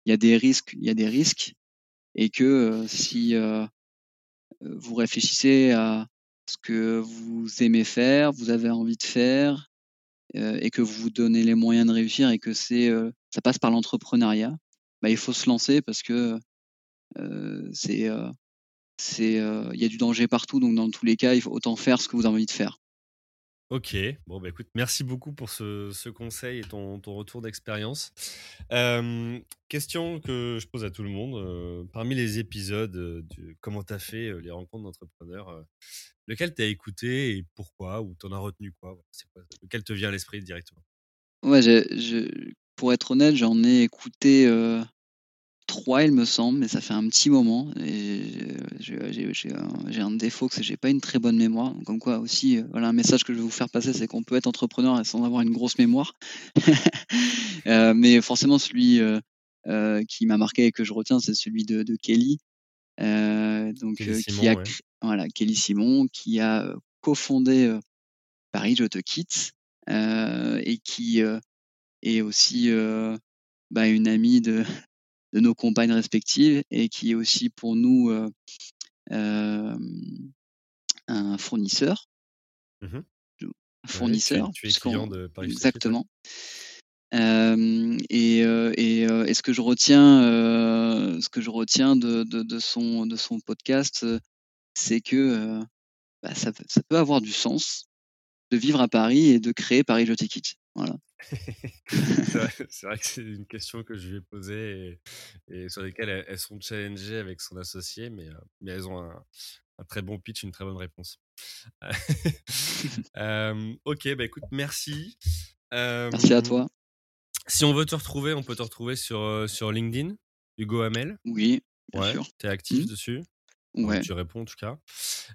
il y a des risques, il y a des risques, et que euh, si euh, vous réfléchissez à ce que vous aimez faire, vous avez envie de faire, et que vous vous donnez les moyens de réussir et que c'est ça passe par l'entrepreneuriat, bah, il faut se lancer parce que c'est c'est il y a du danger partout donc dans tous les cas il faut autant faire ce que vous avez envie de faire. Ok, bon bah écoute, merci beaucoup pour ce, conseil et ton, retour d'expérience. question que je pose à tout le monde, parmi les épisodes de comment tu as fait les rencontres d'entrepreneurs, lequel t'as écouté et pourquoi, ou t'en as retenu quoi, Lequel te vient à l'esprit directement? Ouais, pour être honnête, j'en ai écouté trois, il me semble, mais ça fait un petit moment. Et j'ai un, défaut, que j'ai pas une très bonne mémoire. Comme quoi aussi, euh, voilà un message que je vais vous faire passer, c'est qu'on peut être entrepreneur sans avoir une grosse mémoire. Euh, mais forcément, celui euh, qui m'a marqué et que je retiens, c'est celui de, Kelly. donc, qui a, voilà, Kelly Simon, qui a cofondé Paris, je te quitte, et qui est aussi bah, une amie de, de nos compagnes respectives et qui est aussi pour nous euh, euh, un fournisseur. Mmh un fournisseur. tu, es client de Paris Exactement. Euh, et, et, ce que je retiens, ce que je retiens de, de, son, de son podcast, c'est que bah, ça, ça, peut avoir du sens de vivre à Paris et de créer Paris Je Quitte. Voilà. C'est vrai, que c'est une question que je lui ai posée et, sur lesquelles elles, sont challengées avec son associé, mais, mais elles ont un, très bon pitch, une très bonne réponse. Euh, ok, bah écoute, merci. merci à toi. Si on veut te retrouver, on peut te retrouver sur, sur LinkedIn, Hugo Hamel. Oui, bien ouais, Tu es actif mmh. dessus? Ouais. Tu réponds en tout cas.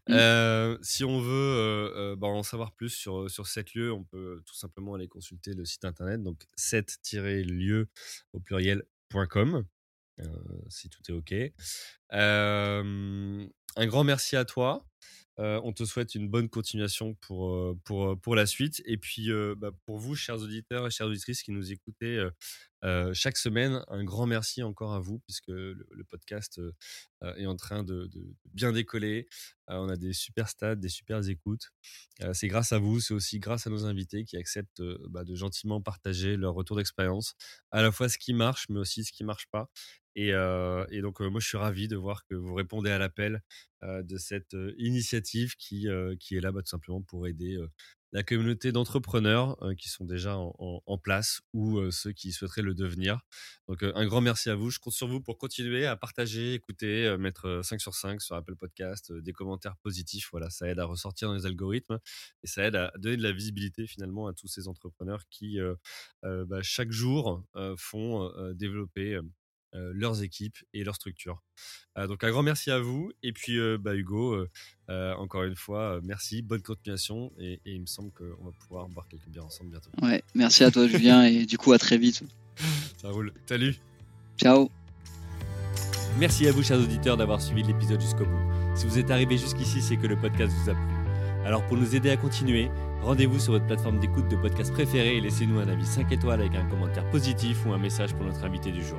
Mmh. si on veut bah, en savoir plus sur, sur cette lieu, on peut tout simplement aller consulter le site internet, donc 7-lieu au pluriel.com, si tout est OK. un grand merci à toi. On te souhaite une bonne continuation pour, pour, pour la suite. Et puis, bah, pour vous, chers auditeurs et chères auditrices qui nous écoutez chaque semaine, un grand merci encore à vous, puisque le, podcast est en train de, bien décoller. on a des super stades, des super écoutes. c'est grâce à vous, c'est aussi grâce à nos invités qui acceptent bah, de gentiment partager leur retour d'expérience, à la fois ce qui marche, mais aussi ce qui marche pas. Et, donc, moi, je suis ravi de voir que vous répondez à l'appel de cette initiative qui, est là bah, tout simplement pour aider la communauté d'entrepreneurs qui sont déjà en, place ou ceux qui souhaiteraient le devenir. Donc, un grand merci à vous. Je compte sur vous pour continuer à partager, écouter, mettre 5 sur 5 sur Apple Podcast, des commentaires positifs. Voilà, ça aide à ressortir dans les algorithmes et ça aide à donner de la visibilité finalement à tous ces entrepreneurs qui, bah, chaque jour, font développer leurs équipes et leurs structures. Euh, donc un grand merci à vous. Et puis euh, bah, Hugo, encore une fois, merci, bonne continuation. Et, il me semble qu'on va pouvoir boire quelques bières ensemble bientôt. Ouais, merci à toi Julien et du coup à très vite. Ça roule. Salut. Ciao. Merci à vous chers auditeurs d'avoir suivi l'épisode jusqu'au bout. Si vous êtes arrivé jusqu'ici, c'est que le podcast vous a plu. Alors pour nous aider à continuer, rendez-vous sur votre plateforme d'écoute de podcast préférée et laissez-nous un avis 5 étoiles avec un commentaire positif ou un message pour notre invité du jour.